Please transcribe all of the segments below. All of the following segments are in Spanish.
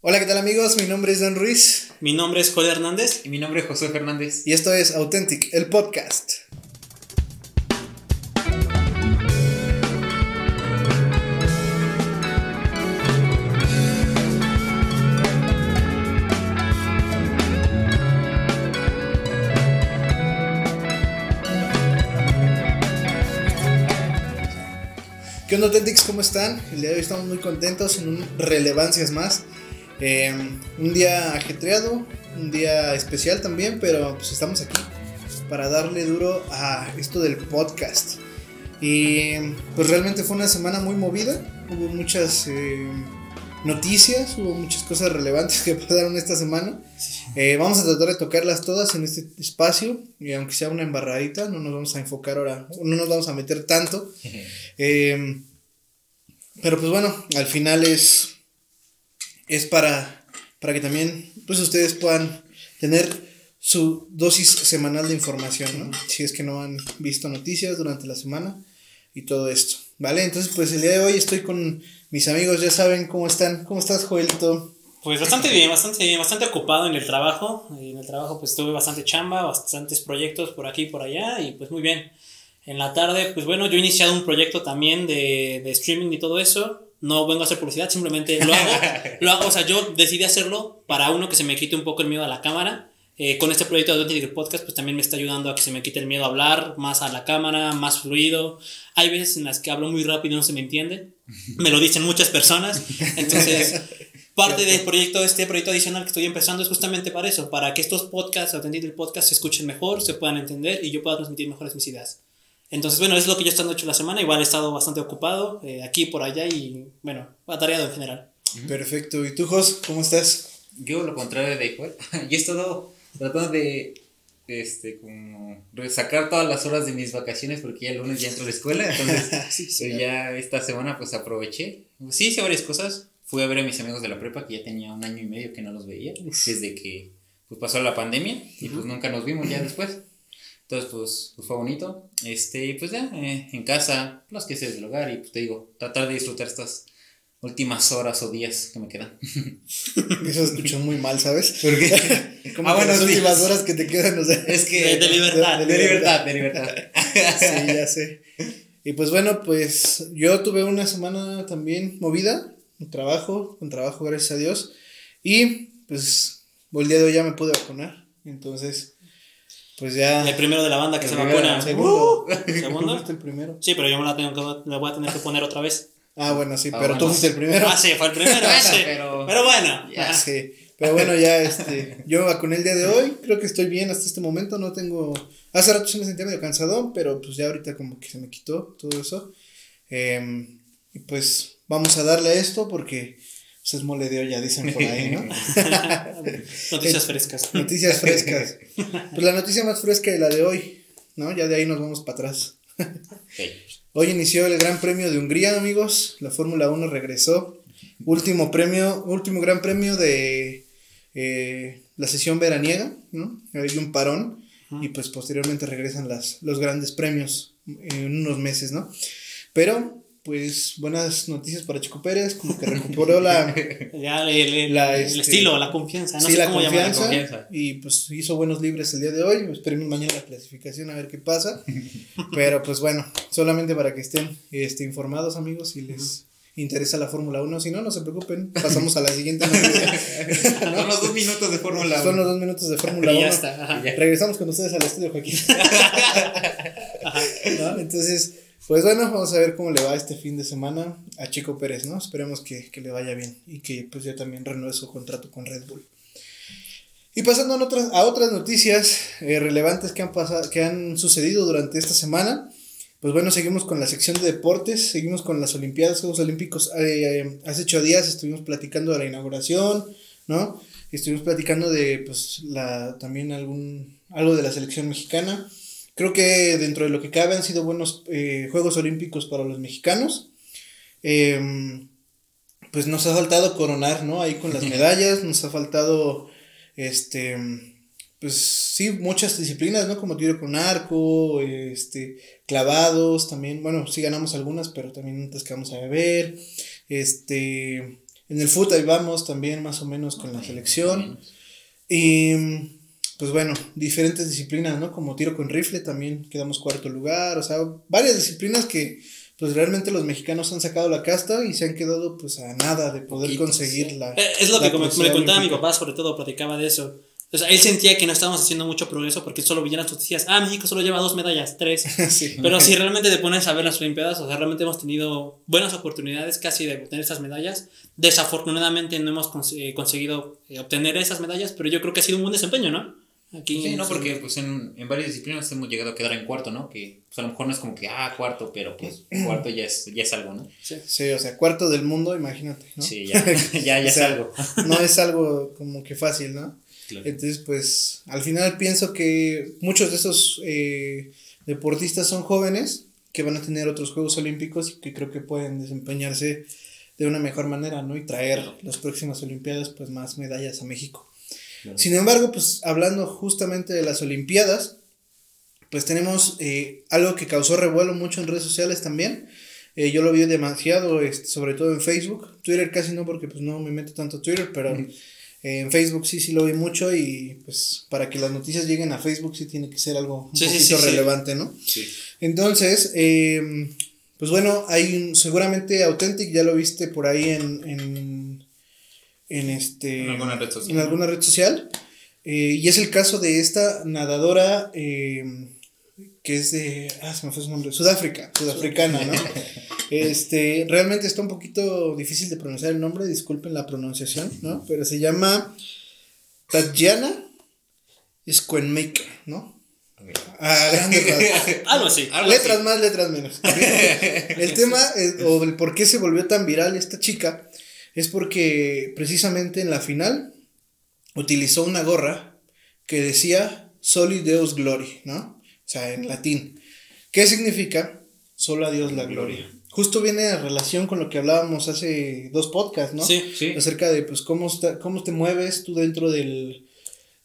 Hola, ¿qué tal amigos? Mi nombre es Dan Ruiz. Mi nombre es Joel Hernández. Y mi nombre es José Fernández. Y esto es Authentic, el podcast. ¿Qué onda Authentics? ¿Cómo están? El día de hoy estamos muy contentos en un relevancias más. Eh, un día ajetreado, un día especial también, pero pues estamos aquí para darle duro a esto del podcast. Y pues realmente fue una semana muy movida, hubo muchas eh, noticias, hubo muchas cosas relevantes que pasaron esta semana. Eh, vamos a tratar de tocarlas todas en este espacio, y aunque sea una embarradita, no nos vamos a enfocar ahora, no nos vamos a meter tanto. Eh, pero pues bueno, al final es, es para, para que también pues ustedes puedan tener su dosis semanal de información, ¿no? Si es que no han visto noticias durante la semana y todo esto, ¿vale? Entonces pues el día de hoy estoy con mis amigos, ya saben cómo están. ¿Cómo estás, Joelito? Pues bastante bien, bastante bien, bastante ocupado en el trabajo. En el trabajo pues tuve bastante chamba, bastantes proyectos por aquí y por allá y pues muy bien. En la tarde, pues bueno, yo he iniciado un proyecto también de, de streaming y todo eso. No vengo a hacer publicidad, simplemente lo hago. lo hago, o sea, yo decidí hacerlo para uno que se me quite un poco el miedo a la cámara. Eh, con este proyecto de Authentic Podcast, pues también me está ayudando a que se me quite el miedo a hablar más a la cámara, más fluido. Hay veces en las que hablo muy rápido y no se me entiende. Me lo dicen muchas personas. Entonces, parte del proyecto, este proyecto adicional que estoy empezando es justamente para eso, para que estos podcasts, Authentic Podcast, se escuchen mejor, se puedan entender y yo pueda transmitir mejores mis ideas. Entonces, bueno, es lo que yo he estado hecho la semana. Igual he estado bastante ocupado, eh, aquí por allá y, bueno, atareado en general. Perfecto. ¿Y tú, Jos, cómo estás? Yo, lo contrario de Joel, yo he estado tratando de, este, como, sacar todas las horas de mis vacaciones porque ya el lunes ya entro a la escuela. Entonces, Sí, sí. pues, ya esta semana, pues aproveché. Sí, hice varias cosas. Fui a ver a mis amigos de la prepa que ya tenía un año y medio que no los veía. Desde que pues, pasó la pandemia y pues nunca nos vimos ya después. Entonces, pues, pues fue bonito. Este, y pues ya, eh, en casa, los que del hogar y pues te digo, tratar de disfrutar estas últimas horas o días que me quedan. Eso escuchó muy mal, ¿sabes? ¿Por qué? Como Ah, bueno, las sí. últimas horas que te quedan, o sea. Es que... De- de libertad. De, libertad, de libertad. Sí, ya sé. Y pues bueno, pues yo tuve una semana también movida, con trabajo, con trabajo, gracias a Dios. Y pues el día de hoy ya me pude vacunar. Entonces, pues ya. El primero de la banda que El se primero, vacuna. Segundo. ¿Segundo? ¿Tú fuiste el primero? Sí, pero yo me la tengo que, me voy a tener que poner otra vez. Ah, bueno, sí, Ah, pero tú bueno. fuiste el primero. Ah, sí, fue el primero. Bueno, sí. pero- pero bueno. Ya ajá. sé. Pero bueno, ya este, yo me vacuné el día de hoy, creo que estoy bien hasta este momento, no tengo, hace rato sí me sentía medio cansado, pero pues ya ahorita como que se me quitó todo eso. Em, y pues vamos a darle a esto porque pues, es mole de olla, dicen por ahí, ¿no? Noticias frescas. Noticias frescas. Pues la noticia más fresca de la de hoy, ¿no? Ya de ahí nos vamos para atrás. Hoy inició el Gran Premio de Hungría, amigos. La Fórmula 1 regresó. Último premio, último Gran Premio de eh, la sesión veraniega, ¿no? Hay un parón y pues posteriormente regresan las, los grandes premios en unos meses, ¿no? Pero, pues, buenas noticias para Chico Pérez, como que recuperó la, Ya el, el- La, el este, estilo, la confianza. No sí, sé la cómo llamarla. confianza, confianza. y pues hizo buenos libres el día de hoy. Esperemos mañana la clasificación a ver qué pasa. Pero pues bueno, solamente para que estén este, informados, amigos, si les interesa la Fórmula 1. Si no, no se preocupen, pasamos a la siguiente noticia. Son los dos minutos de Fórmula Son 1. los dos minutos de Fórmula Y 1. ya está. Regresamos con ustedes al estudio, Joaquín. ¿No? Entonces, pues bueno, vamos a ver cómo le va este fin de semana a Chico Pérez, ¿no? Esperemos que, que le vaya bien y que pues ya también renueve su contrato con Red Bull. Y pasando a otras, a otras noticias eh, relevantes que han, pasado, que han sucedido durante esta semana, pues bueno, seguimos con la sección de deportes, seguimos con las Olimpiadas, Juegos Olímpicos. Eh, hace ocho días estuvimos platicando de la inauguración, ¿no? Estuvimos platicando de, pues, la, también algún, algo de la selección mexicana. Creo que dentro de lo que cabe han sido buenos eh, Juegos Olímpicos para los mexicanos. Em, pues nos ha faltado coronar, ¿no? Ahí con las medallas, nos ha faltado, este, pues sí, muchas disciplinas, ¿no? Como tiro con arco, este, clavados, también, bueno, sí ganamos algunas, pero también otras que vamos a ver, este, En el fútbol ahí vamos también más o menos con la selección. Y pues bueno, diferentes disciplinas, ¿no? Como tiro con rifle también quedamos cuarto lugar, o sea, varias disciplinas que pues realmente los mexicanos han sacado la casta y se han quedado pues a nada de poder conseguir la... Eh, es lo que me, me contaba mi papá, sobre todo platicaba de eso. O sea, él sentía que no estábamos haciendo mucho progreso porque solo veían las noticias, ah, México solo lleva dos medallas, tres. Pero si realmente te pones a ver las Olimpiadas, o sea, realmente hemos tenido buenas oportunidades casi de obtener esas medallas. Desafortunadamente no hemos eh, conseguido eh, obtener esas medallas, pero yo creo que ha sido un buen desempeño, ¿no? Aquí sí, no, porque pues en, en, varias disciplinas hemos llegado a quedar en cuarto, ¿no? Que pues, a lo mejor no es como que, ah, cuarto, pero pues cuarto ya es, ya es algo, ¿no? Sí. sí, o sea, cuarto del mundo, imagínate, ¿no? Sí, ya, ya, ya es algo. no es algo como que fácil, ¿no? Entonces, pues al final pienso que muchos de esos eh, deportistas son jóvenes que van a tener otros Juegos Olímpicos y que creo que pueden desempeñarse de una mejor manera, ¿no? Y traer las próximas Olimpiadas, pues más medallas a México. Sin embargo, pues hablando justamente de las Olimpiadas, pues tenemos eh, algo que causó revuelo mucho en redes sociales también. Eh, yo lo vi demasiado, este, sobre todo en Facebook. Twitter casi no, porque pues no me meto tanto a Twitter, pero en Facebook sí, sí lo vi mucho y pues para que las noticias lleguen a Facebook sí tiene que ser algo un poquito relevante, ¿no? Sí. Entonces, em, pues bueno, hay seguramente Authentic, ya lo viste por ahí en, en, en este... En alguna red social. En alguna red social. Eh, y es el caso de esta nadadora em, que es de, ah, se me fue su nombre, Sudáfrica, sudafricana, ¿no? Este, realmente está un poquito difícil de pronunciar el nombre, disculpen la pronunciación, ¿no? Pero se llama Tatjana Squenmaker, ¿no? Ah, Algo así. letras más, letras menos. el tema, o el por qué se volvió tan viral esta chica, es porque precisamente en la final utilizó una gorra que decía Soli Deus Glory, ¿no? O sea, en latín. ¿Qué significa? Solo a Dios la gloria justo viene a relación con lo que hablábamos hace dos podcasts, ¿no? Sí, sí. Acerca de, pues, cómo, cómo te mueves tú dentro del,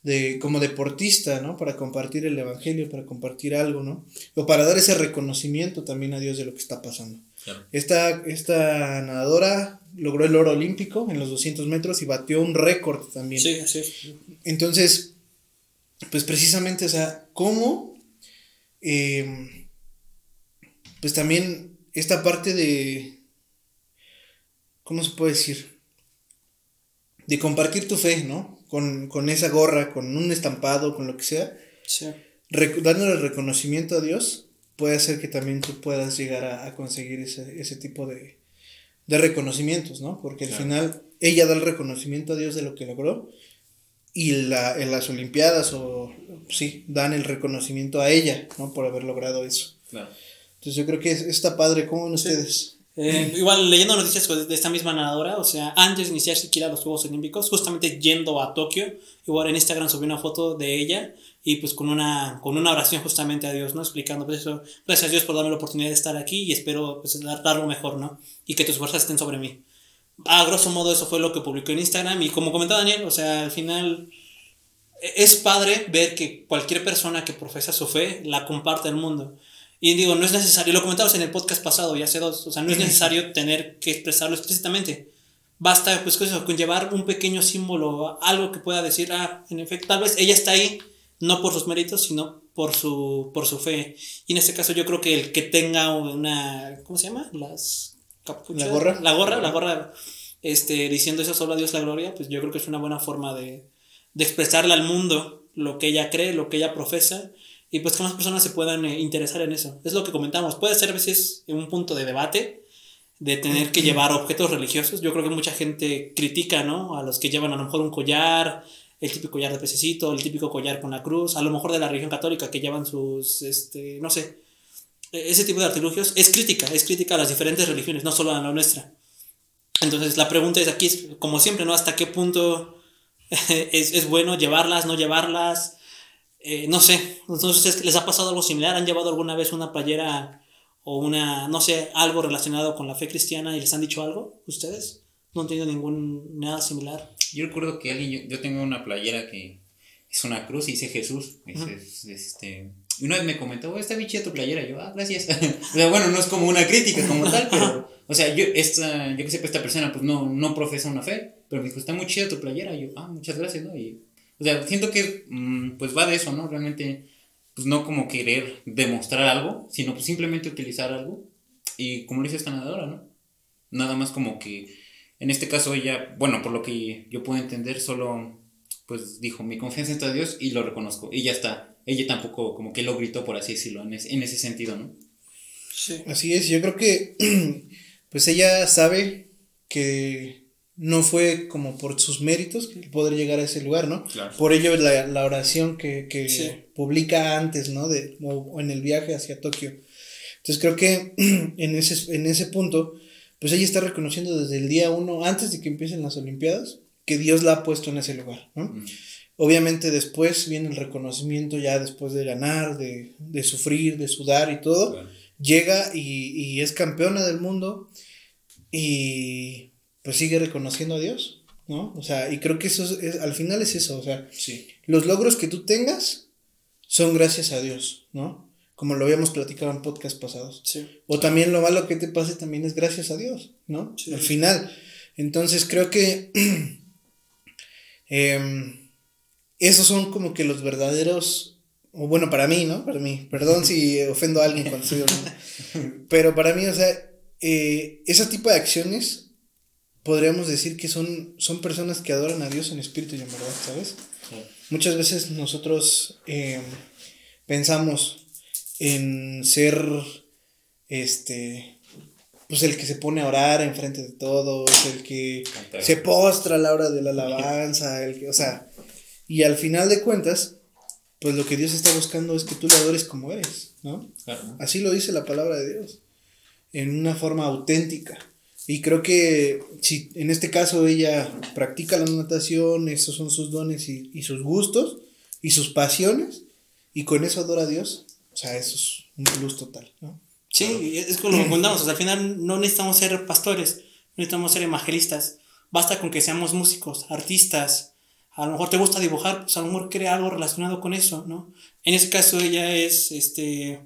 de, como deportista, ¿no? Para compartir el evangelio, para compartir algo, ¿no? O para dar ese reconocimiento también a Dios de lo que está pasando. Esta, esta nadadora logró el oro olímpico en los 200 metros y batió un récord también. Sí, así Entonces, pues precisamente, o sea, ¿cómo? Eh, pues también esta parte de, ¿cómo se puede decir? De compartir tu fe, ¿no? Con, esa gorra, con un estampado, con lo que sea. Sí. dándole reconocimiento a Dios, puede hacer que también tú puedas llegar a, conseguir ese, tipo de, reconocimientos, ¿no? Porque al final ella da el reconocimiento a Dios de lo que logró y la, en las Olimpiadas o sí, dan el reconocimiento a ella, ¿no? Por haber logrado eso. Claro. Entonces yo creo que está padre. ¿Cómo ven ustedes? Eh, igual leyendo noticias de esta misma nadadora, o sea, antes de iniciar siquiera los Juegos Olímpicos, justamente yendo a Tokio, igual en Instagram subí una foto de ella y pues con una, con una oración justamente a Dios, ¿no? Explicando, pues eso, gracias a Dios por darme la oportunidad de estar aquí y espero pues dar, dar lo mejor, ¿no? Y que tus fuerzas estén sobre mí. A grosso modo eso fue lo que publicó en Instagram y como comentaba Daniel, o sea, al final e, es padre ver que cualquier persona que profesa su fe la comparte al mundo. Y digo, no es necesario, lo comentamos en el podcast pasado, ya hace dos, o sea, no es necesario tener que expresarlo explícitamente. Basta, pues, con llevar un pequeño símbolo, algo que pueda decir, ah, en efecto, tal vez ella está ahí, no por sus méritos, sino por su, por su fe. Y en este caso yo creo que el que tenga una, ¿cómo se llama? Las capuchas. La gorra. La gorra, la gorra, este, diciendo eso solo a Dios la gloria, pues yo creo que es una buena forma de, de expresarle al mundo lo que ella cree, lo que ella profesa y pues que más personas se puedan eh, interesar en eso. Es lo que comentamos. Puede ser a veces un punto de debate de tener que llevar objetos religiosos. Yo creo que mucha gente critica, ¿no? A los que llevan a lo mejor un collar, el típico collar de pececito, el típico collar con la cruz, a lo mejor de la religión católica que llevan sus, este, no sé, e-, ese tipo de artilugios. Es crítica, es crítica a las diferentes religiones, no solo a la nuestra. Entonces la pregunta es aquí, como siempre, ¿no? ¿Hasta qué punto es, es bueno llevarlas, no llevarlas? Eh, no sé, entonces les ha pasado algo similar, han llevado alguna vez una playera o una, no sé, algo relacionado con la fe cristiana y les han dicho algo, ustedes, no han tenido ningún, nada similar. Yo recuerdo que alguien, yo, tengo una playera que es una cruz y dice Jesús, este, y una vez me comentó, oh, está bien chida tu playera, yo, ah, gracias, o sea, bueno, no es como una crítica como tal, pero O sea, yo, esta, yo que sé, pues, esta persona pues no, no profesa una fe, pero me dijo, está muy chida tu playera. Yo, ah, muchas gracias, ¿no? Y, o sea, siento que mm, pues va de eso, ¿no? Realmente, pues no como querer demostrar algo, sino pues simplemente utilizar algo. Y como le dice esta nadadora, ¿no? Nada más como que, en este caso ella, bueno, por lo que yo puedo entender, solo pues dijo, mi confianza está en Dios y lo reconozco. Y ya está. Ella tampoco como que lo gritó, por así decirlo, en, en ese sentido, ¿no? Sí. Así es, yo creo que pues ella sabe que no fue como por sus méritos poder llegar a ese lugar, ¿no? Por ello la, la oración que, que publica antes, ¿no? De, o, en el viaje hacia Tokio. Entonces creo que en ese, en ese punto, pues ella está reconociendo desde el día uno, antes de que empiecen las Olimpiadas, que Dios la ha puesto en ese lugar, ¿no? Mm. Obviamente después viene el reconocimiento ya después de ganar, de, de sufrir, de sudar y todo llega y, es campeona del mundo y pues sigue reconociendo a Dios, ¿no? O sea, y creo que eso es, al final es eso, o sea, los logros que tú tengas son gracias a Dios, ¿no? Como lo habíamos platicado en podcast pasados. O también lo malo que te pase también es gracias a Dios, ¿no? Al final. Entonces creo que em, esos son como que los verdaderos o bueno, para mí, ¿no? Para mí, perdón si ofendo a alguien cuando estoy Pero para mí, o sea, eh, ese tipo de acciones podríamos decir que son, son personas que adoran a Dios en espíritu y en verdad, ¿sabes? Muchas veces nosotros eh, pensamos en ser, este, pues el que se pone a orar enfrente de todos, el que se postra a la hora de la alabanza, el que, o sea, y al final de cuentas, pues lo que Dios está buscando es que tú le adores como eres, ¿no? Así lo dice la palabra de Dios, en una forma auténtica. Y creo que si en este caso ella practica la natación, esos son sus dones y, sus gustos y sus pasiones, y con eso adora a Dios, o sea, eso es un plus total, ¿no? Sí, es como lo contamos, o sea, al final no necesitamos ser pastores, no necesitamos ser evangelistas, basta con que seamos músicos, artistas, a lo mejor te gusta dibujar, pues a lo mejor crea algo relacionado con eso, ¿no? En ese caso ella es, este,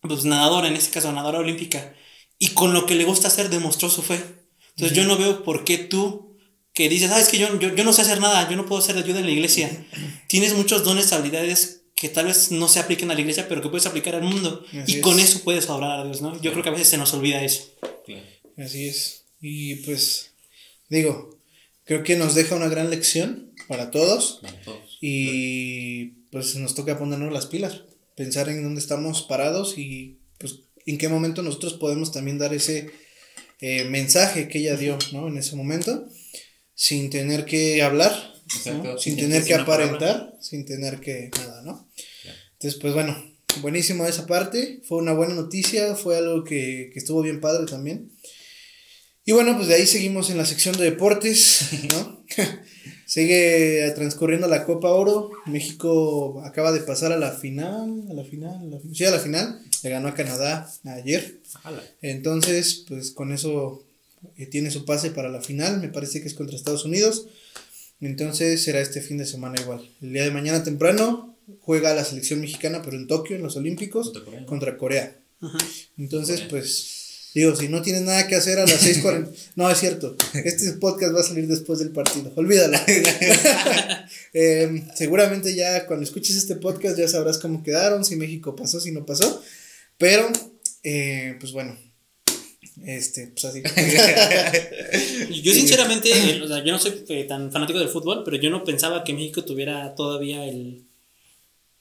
pues nadadora, en ese caso nadadora olímpica, y con lo que le gusta hacer demostró su fe. Entonces yo no veo por qué tú, que dices, ah, es que yo, yo, yo no sé hacer nada, yo no puedo hacer ayuda en la iglesia, tienes muchos dones, habilidades que tal vez no se apliquen a la iglesia, pero que puedes aplicar al mundo, y con eso puedes adorar a Dios, ¿no? Yo creo que a veces se nos olvida eso. Así es. Y pues, digo, creo que nos deja una gran lección para todos. Y pues nos toca ponernos las pilas, pensar en dónde estamos parados y pues en qué momento nosotros podemos también dar ese eh, mensaje que ella dio, ¿no? En ese momento, sin tener que hablar, sin tener que aparentar, sin tener que nada, ¿no? Entonces, pues bueno, buenísimo esa parte, fue una buena noticia, fue algo que, que estuvo bien padre también. Y bueno, pues de ahí seguimos en la sección de deportes, ¿no? Sigue transcurriendo la Copa Oro. México acaba de pasar a la final, a la final, a la, sí, a la final. Le ganó a Canadá ayer. Entonces, pues con eso eh, tiene su pase para la final. Me parece que es contra Estados Unidos. Entonces será este fin de semana igual. El día de mañana temprano juega la selección mexicana, pero en Tokio, en los Olímpicos, contra Corea. Entonces, pues Digo, si no tienes nada que hacer a las 6.40. no, es cierto. Este podcast va a salir después del partido. Olvídalo. Em, seguramente ya cuando escuches este podcast ya sabrás cómo quedaron, si México pasó, si no pasó. Pero, eh, pues bueno. Este, pues así. yo sinceramente, eh, o sea, yo no soy eh, tan fanático del fútbol, pero yo no pensaba que México tuviera todavía el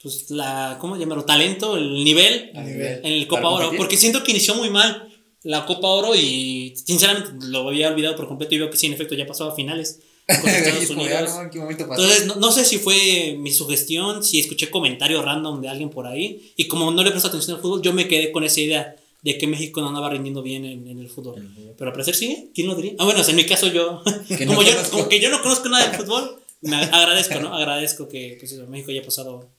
pues la, ¿cómo llamarlo? Talento, el nivel, en el Copa Oro, porque siento que inició muy mal la Copa Oro y sinceramente lo había olvidado por completo y veo que sí, en efecto, ya pasó a finales con Estados Unidos. Entonces, no, sé si fue mi sugestión, si escuché comentarios random de alguien por ahí y como no le presto atención al fútbol, yo me quedé con esa idea de que México no andaba rindiendo bien en, el fútbol. Pero al parecer sí, ¿quién lo diría? Ah, bueno, en mi caso yo, como, yo como que yo no conozco nada del fútbol, me agradezco, ¿no? Agradezco que pues, México haya pasado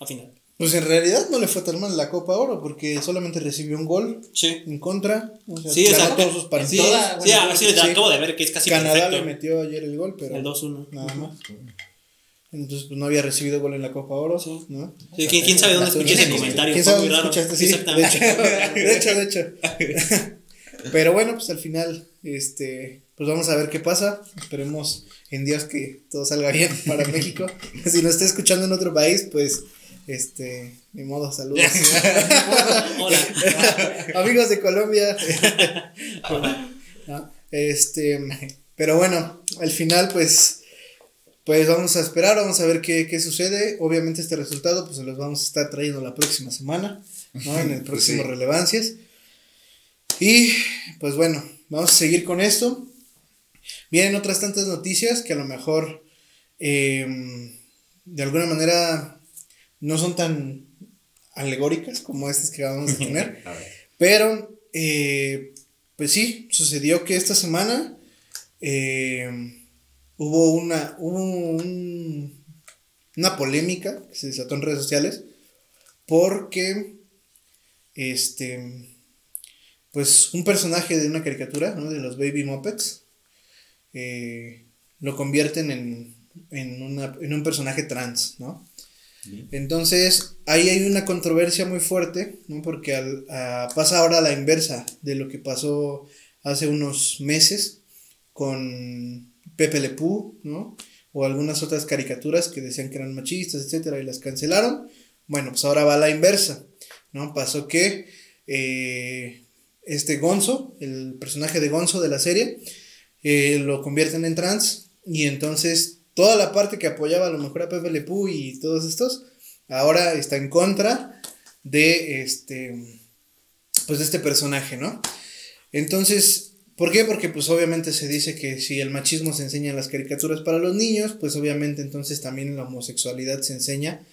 a final. Pues en realidad no le fue tan mal la Copa Oro porque solamente recibió un gol en contra. O sea, sí, ganó todos sus partidos. Sí, sí, sí, acabo de ver que es casi Canadá le metió ayer el gol, pero. El 2-1. Nada más. Entonces, pues no había recibido gol en la Copa Oro. Sí. ¿no? Sí, ¿quién, sabe dónde escuché ese comentario? ¿Quién sabe dónde escuchaste? Sí, Exactamente. De hecho, de hecho. De hecho. Pero bueno, pues al final, este, pues vamos a ver qué pasa. Esperemos en Dios que todo salga bien para México. Si nos está escuchando en otro país, pues, este, ni modo, saludos. Hola. Amigos de Colombia. Este, pero bueno, al final, pues, pues vamos a esperar, vamos a ver qué, qué sucede. Obviamente este resultado, pues se los vamos a estar trayendo la próxima semana, ¿no? En el próximo Relevancias. Y pues bueno, vamos a seguir con esto. Vienen otras tantas noticias que a lo mejor em, de alguna manera no son tan alegóricas como estas que vamos a tener. pero, eh, pues sí, sucedió que esta semana em, hubo una, una polémica que se desató en redes sociales porque este pues un personaje de una caricatura, ¿no? De los Baby Muppets, eh, lo convierten en, en, una, en, un personaje trans, ¿no? Entonces, ahí hay una controversia muy fuerte, ¿no? Porque al, pasa ahora la inversa de lo que pasó hace unos meses con Pepe Le Pew, ¿no? O algunas otras caricaturas que decían que eran machistas, etcétera, y las cancelaron. Bueno, pues ahora va la inversa, ¿no? Pasó que eh, este Gonzo, el personaje de Gonzo de la serie, eh, lo convierten en trans y entonces toda la parte que apoyaba a lo mejor a Pepe Le Pew y todos estos, ahora está en contra de este, pues de este personaje, ¿no? Entonces, ¿por qué? Porque pues obviamente se dice que si el machismo se enseña en las caricaturas para los niños, pues obviamente entonces también la homosexualidad se enseña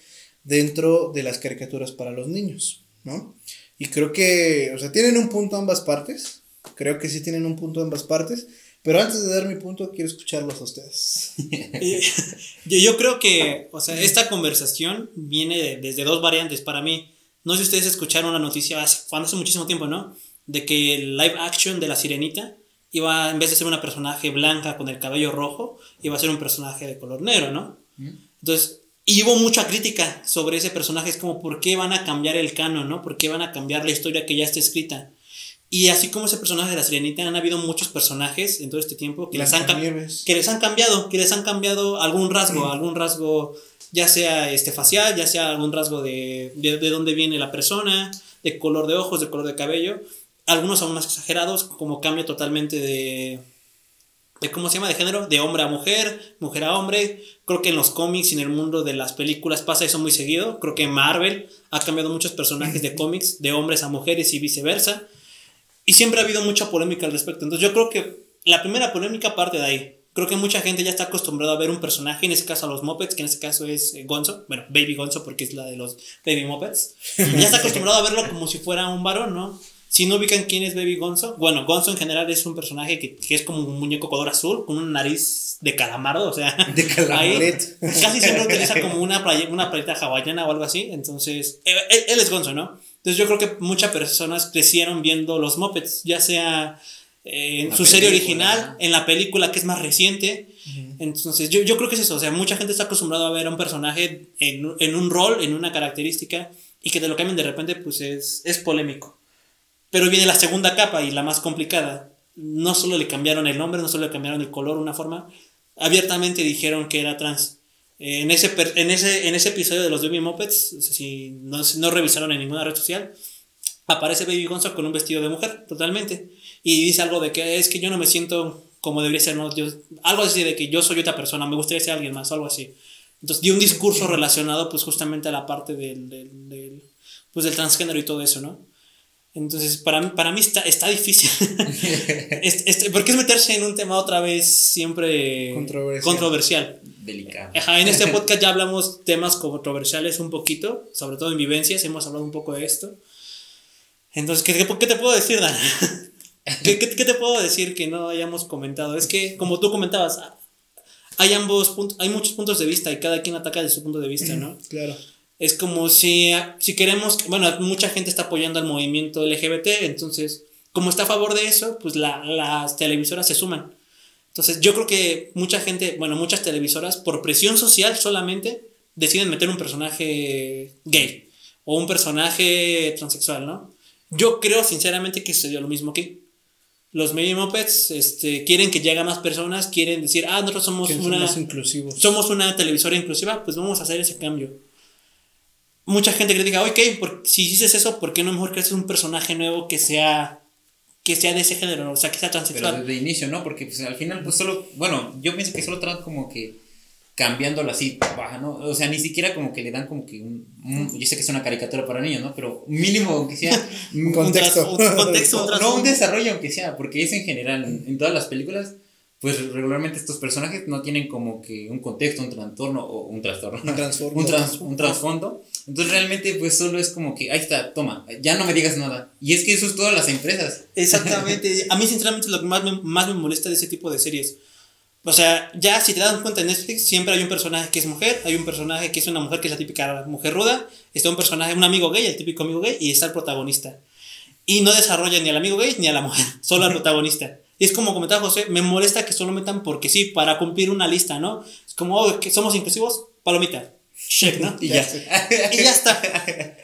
dentro de las caricaturas para los niños, ¿no? Y creo que, o sea, tienen un punto ambas partes. Creo que sí tienen un punto ambas partes. Pero antes de dar mi punto, quiero escucharlos a ustedes. yo, creo que, o sea, esta conversación viene desde dos variantes para mí. No sé si ustedes escucharon la noticia hace, hace muchísimo tiempo, ¿no? De que el live action de la sirenita iba, en vez de ser una personaje blanca con el cabello rojo, iba a ser un personaje de color negro, ¿no? Entonces, y hubo mucha crítica sobre ese personaje, es como, ¿por qué van a cambiar el canon, no? ¿Por qué van a cambiar la historia que ya está escrita? Y así como ese personaje de la sirenita, han habido muchos personajes en todo este tiempo que, les han, que les han cambiado, que les han cambiado algún rasgo, algún rasgo, ya sea este facial, ya sea algún rasgo de, de, de dónde viene la persona, de color de ojos, de color de cabello. Algunos aún más exagerados, como cambio totalmente de, de cómo se llama de género, de hombre a mujer, mujer a hombre. Creo que en los cómics y en el mundo de las películas pasa eso muy seguido. Creo que Marvel ha cambiado muchos personajes de cómics de hombres a mujeres y viceversa. Y siempre ha habido mucha polémica al respecto. Entonces yo creo que la primera polémica parte de ahí. Creo que mucha gente ya está acostumbrada a ver un personaje, en este caso a los Muppets, que en este caso es eh, Gonzo, bueno, Baby Gonzo porque es la de los Baby Muppets. Ya está acostumbrado a verlo como si fuera un varón, ¿no? Si no ubican quién es Baby Gonzo, bueno, Gonzo en general es un personaje que, que es como un muñeco color azul con una nariz de calamardo, o sea, de casi siempre utiliza como una, playa, una playeta hawaiana o algo así, entonces, él, él, es Gonzo, ¿no? Entonces yo creo que muchas personas crecieron viendo los Muppets, ya sea eh, en su serie original, en la película que es más reciente, entonces yo, yo creo que es eso, o sea, mucha gente está acostumbrada a ver a un personaje en, en un rol, en una característica, y que te lo cambien de repente, pues es, es polémico. Pero viene la segunda capa y la más complicada. No solo le cambiaron el nombre, no solo le cambiaron el color, una forma. Abiertamente dijeron que era trans. En ese, en ese, en ese episodio de los Baby Muppets, si no, no revisaron en ninguna red social, aparece Baby Gonzo con un vestido de mujer, totalmente. Y dice algo de que es que yo no me siento como debería ser, ¿no? algo así de que yo soy otra persona, me gustaría ser alguien más, algo así. Entonces dio un discurso relacionado pues justamente a la parte del, del, del, pues, del transgénero y todo eso, ¿no? Entonces, para mí, para mí está, está difícil. este, porque es meterse en un tema otra vez siempre controversial. Delicado. Ajá, en este podcast ya hablamos temas controversiales un poquito, sobre todo en vivencias, hemos hablado un poco de esto. Entonces, ¿qué, qué te puedo decir, Dan? ¿Qué, ¿Qué, qué, te puedo decir que no hayamos comentado? Es que, como tú comentabas, hay ambos puntos, hay muchos puntos de vista y cada quien ataca de su punto de vista, ¿no? Claro. Es como si, si queremos, bueno, mucha gente está apoyando al movimiento LGBT, entonces, como está a favor de eso, pues la, las televisoras se suman. Entonces, yo creo que mucha gente, bueno, muchas televisoras, por presión social solamente, deciden meter un personaje gay o un personaje transexual, ¿no? Yo creo sinceramente que sucedió lo mismo aquí. Los Mini Mopeds este, quieren que llegue a más personas, quieren decir, ah, nosotros somos una. inclusivos. Somos una televisora inclusiva, pues vamos a hacer ese cambio. Mucha gente critica, ok, si dices eso, ¿por qué no mejor creas un personaje nuevo que sea que sea de ese género, o sea, que sea transexual? Pero desde inicio, ¿no? Porque pues, al final, pues solo, bueno, yo pienso que solo tratan como que cambiándolo así, baja, ¿no? O sea, ni siquiera como que le dan como que un, yo sé que es una caricatura para niños, ¿no? Pero mínimo, aunque sea un contexto, un, contexto, no un desarrollo, aunque sea, porque es en general, en, todas las películas, pues regularmente estos personajes no tienen como que un contexto, un trastorno o un trastorno, un, un, trasfondo. Entonces realmente pues solo es como que, ahí está, toma, ya no me digas nada. Y es que eso es todas las empresas. Exactamente. A mí sinceramente lo que más me, más me molesta de ese tipo de series o sea, ya si te das cuenta en Netflix, siempre hay un personaje que es mujer, hay un personaje que es una mujer que es la típica mujer ruda, está un personaje, un amigo gay, el típico amigo gay, y está el protagonista. Y no desarrolla ni al amigo gay ni a la mujer, solo al protagonista. Y es como comentaba José, me molesta que solo metan porque sí, para cumplir una lista, ¿no? Es como, oh, que somos inclusivos, palomita. Check, ¿no? y ya. y ya está.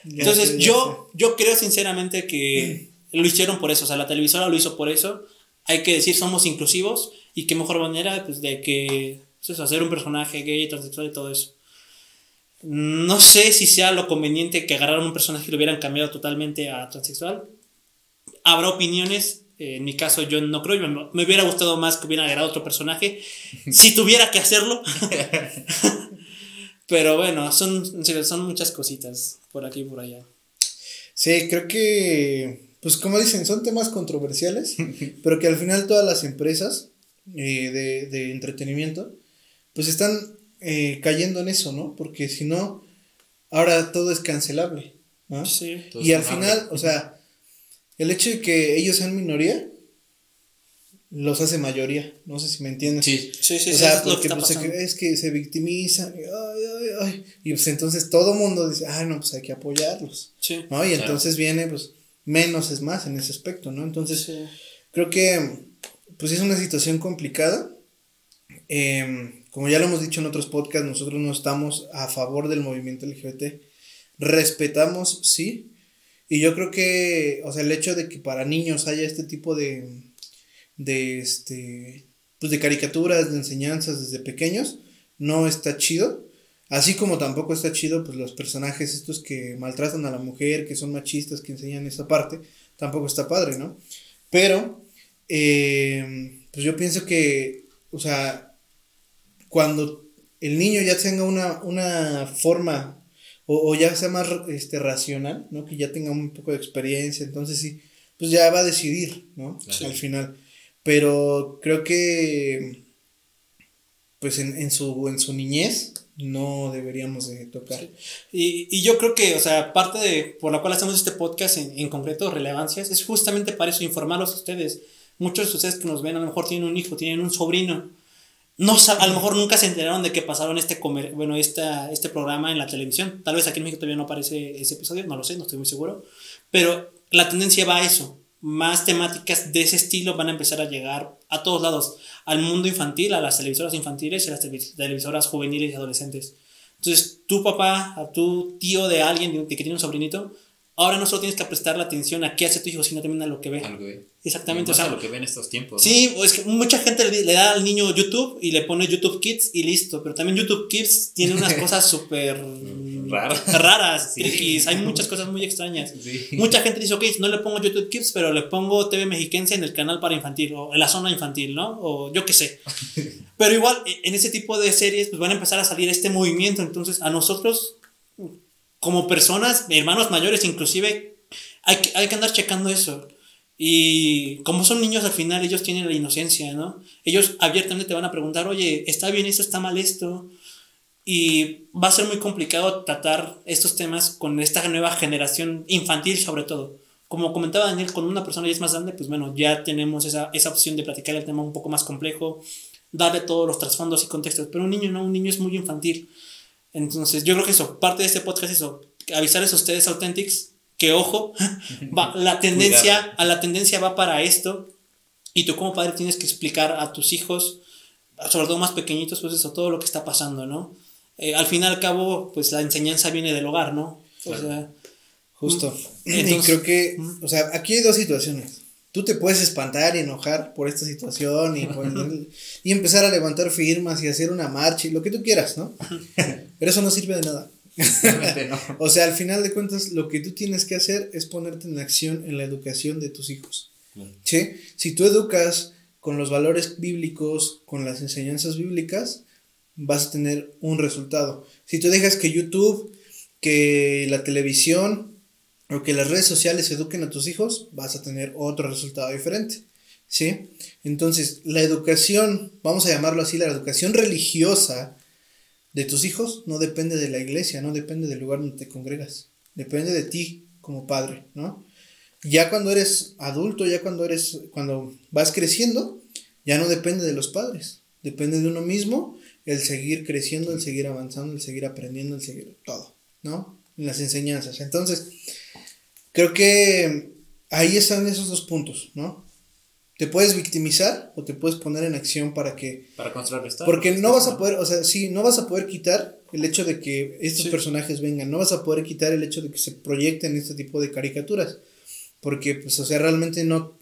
Entonces, yo, yo creo sinceramente que lo hicieron por eso, o sea, la televisora lo hizo por eso. Hay que decir, somos inclusivos y qué mejor manera pues, de que pues, hacer un personaje gay, transexual y todo eso. No sé si sea lo conveniente que agarraran un personaje y lo hubieran cambiado totalmente a transexual. Habrá opiniones. En mi caso, yo no creo. Me, me hubiera gustado más que hubieran agarrado otro personaje. si tuviera que hacerlo. Pero bueno, son, son muchas cositas por aquí y por allá. Sí, creo que, pues como dicen, son temas controversiales, pero que al final todas las empresas eh, de, de, entretenimiento, pues están eh, cayendo en eso, ¿no? Porque si no, ahora todo es cancelable. y al final, o sea, el hecho de que ellos sean minoría, los hace mayoría. No sé si me entienden. Sí, sí, sí. O sea, porque pues, es que se victimizan. Y pues entonces todo mundo dice, ah, no, pues hay que apoyarlos. Sí. ¿no? Y entonces viene, pues, menos es más en ese aspecto, ¿no? Entonces, creo que pues es una situación complicada. Em, como ya lo hemos dicho en otros podcasts, nosotros no estamos a favor del movimiento LGBT. Respetamos, sí. Y yo creo que, o sea, el hecho de que para niños haya este tipo de, de, este, pues de caricaturas, de enseñanzas desde pequeños, no está chido. Así como tampoco está chido, pues los personajes estos que maltratan a la mujer, que son machistas, que enseñan esa parte, tampoco está padre, ¿no? Pero eh, pues yo pienso que, o sea, cuando el niño ya tenga una, una forma o, ya sea más este, racional, ¿no? Que ya tenga un poco de experiencia, entonces sí, pues ya va a decidir, ¿no? Al final. Pero creo que, pues en, en, su, en su niñez, no deberíamos de tocar. Y, y, yo creo que, o sea, parte de por la cual hacemos este podcast en, en concreto, relevancias, es justamente para eso, informarlos a ustedes Muchos de ustedes que nos ven a lo mejor tienen un hijo, tienen un sobrino. No a lo mejor nunca se enteraron de que pasaron este comer, bueno, esta, este programa en la televisión. Tal vez aquí en México todavía no aparece ese episodio, no lo sé, no estoy muy seguro. Pero la tendencia va a eso. Más temáticas de ese estilo van a empezar a llegar a todos lados. Al mundo infantil, a las televisoras infantiles y a las televisoras juveniles y adolescentes. Entonces, tu papá, a tu tío de alguien que tiene un sobrinito, ahora no solo tienes que prestar la atención a qué hace tu hijo, sino también a lo que ve. Exactamente. o sea, lo que ve en estos tiempos. Sí, es que mucha gente le, da al niño YouTube y le pone YouTube Kids y listo. Pero también YouTube Kids tiene unas cosas súper raras, Hay muchas cosas muy extrañas. Mucha gente dice, ok, no le pongo YouTube Kids, pero le pongo TV Mexiquense en el canal para infantil o en la zona infantil, ¿no? O yo qué sé. pero igual, e, en ese tipo de series, pues van a empezar a salir este movimiento. Entonces, a nosotros, como personas, hermanos mayores inclusive, hay que, hay que andar checando eso. Y como son niños al final, ellos tienen la inocencia, ¿no? Ellos abiertamente te van a preguntar, oye, ¿está bien esto? ¿Está mal esto? Y va a ser muy complicado tratar estos temas con esta nueva generación infantil sobre todo. Como comentaba Daniel, con una persona ya es más grande, pues bueno, ya tenemos esa, esa opción de platicar el tema un poco más complejo, darle todos los trasfondos y contextos, pero un niño no, un niño es muy infantil. Entonces yo creo que eso, parte de este podcast es eso, avisarles a ustedes Authentics que ojo, va, la tendencia, a la tendencia va para esto y tú como padre tienes que explicar a tus hijos, sobre todo más pequeñitos, pues eso, todo lo que está pasando, ¿no? Eh, al fin y al cabo, pues la enseñanza viene del hogar, ¿no? O sea, justo. Mm, y creo que, o sea, aquí hay dos situaciones. Tú te puedes espantar y enojar por esta situación y, y empezar a levantar firmas y hacer una marcha y lo que tú quieras, ¿no? Pero eso no sirve de nada. o sea, al final de cuentas, lo que tú tienes que hacer es ponerte en acción en la educación de tus hijos. ¿Sí? Si tú educas con los valores bíblicos, con las enseñanzas bíblicas, vas a tener un resultado. Si tú dejas que YouTube, que la televisión o que las redes sociales eduquen a tus hijos, vas a tener otro resultado diferente. ¿Sí? Entonces, la educación, vamos a llamarlo así, la educación religiosa de tus hijos no depende de la iglesia, no depende del lugar donde te congregas, depende de ti como padre, ¿no? Ya cuando eres adulto, ya cuando eres, cuando vas creciendo, ya no depende de los padres, depende de uno mismo el seguir creciendo, el seguir avanzando, el seguir aprendiendo, el seguir todo, ¿no? En las enseñanzas. Entonces, creo que ahí están esos dos puntos, ¿no? te puedes victimizar o te puedes poner en acción para que... Para contrarrestar. Porque no vas a poder, o sea, sí, no vas a poder quitar el hecho de que estos personajes vengan, no vas a poder quitar el hecho de que se proyecten este tipo de caricaturas, porque, pues, o sea, realmente no,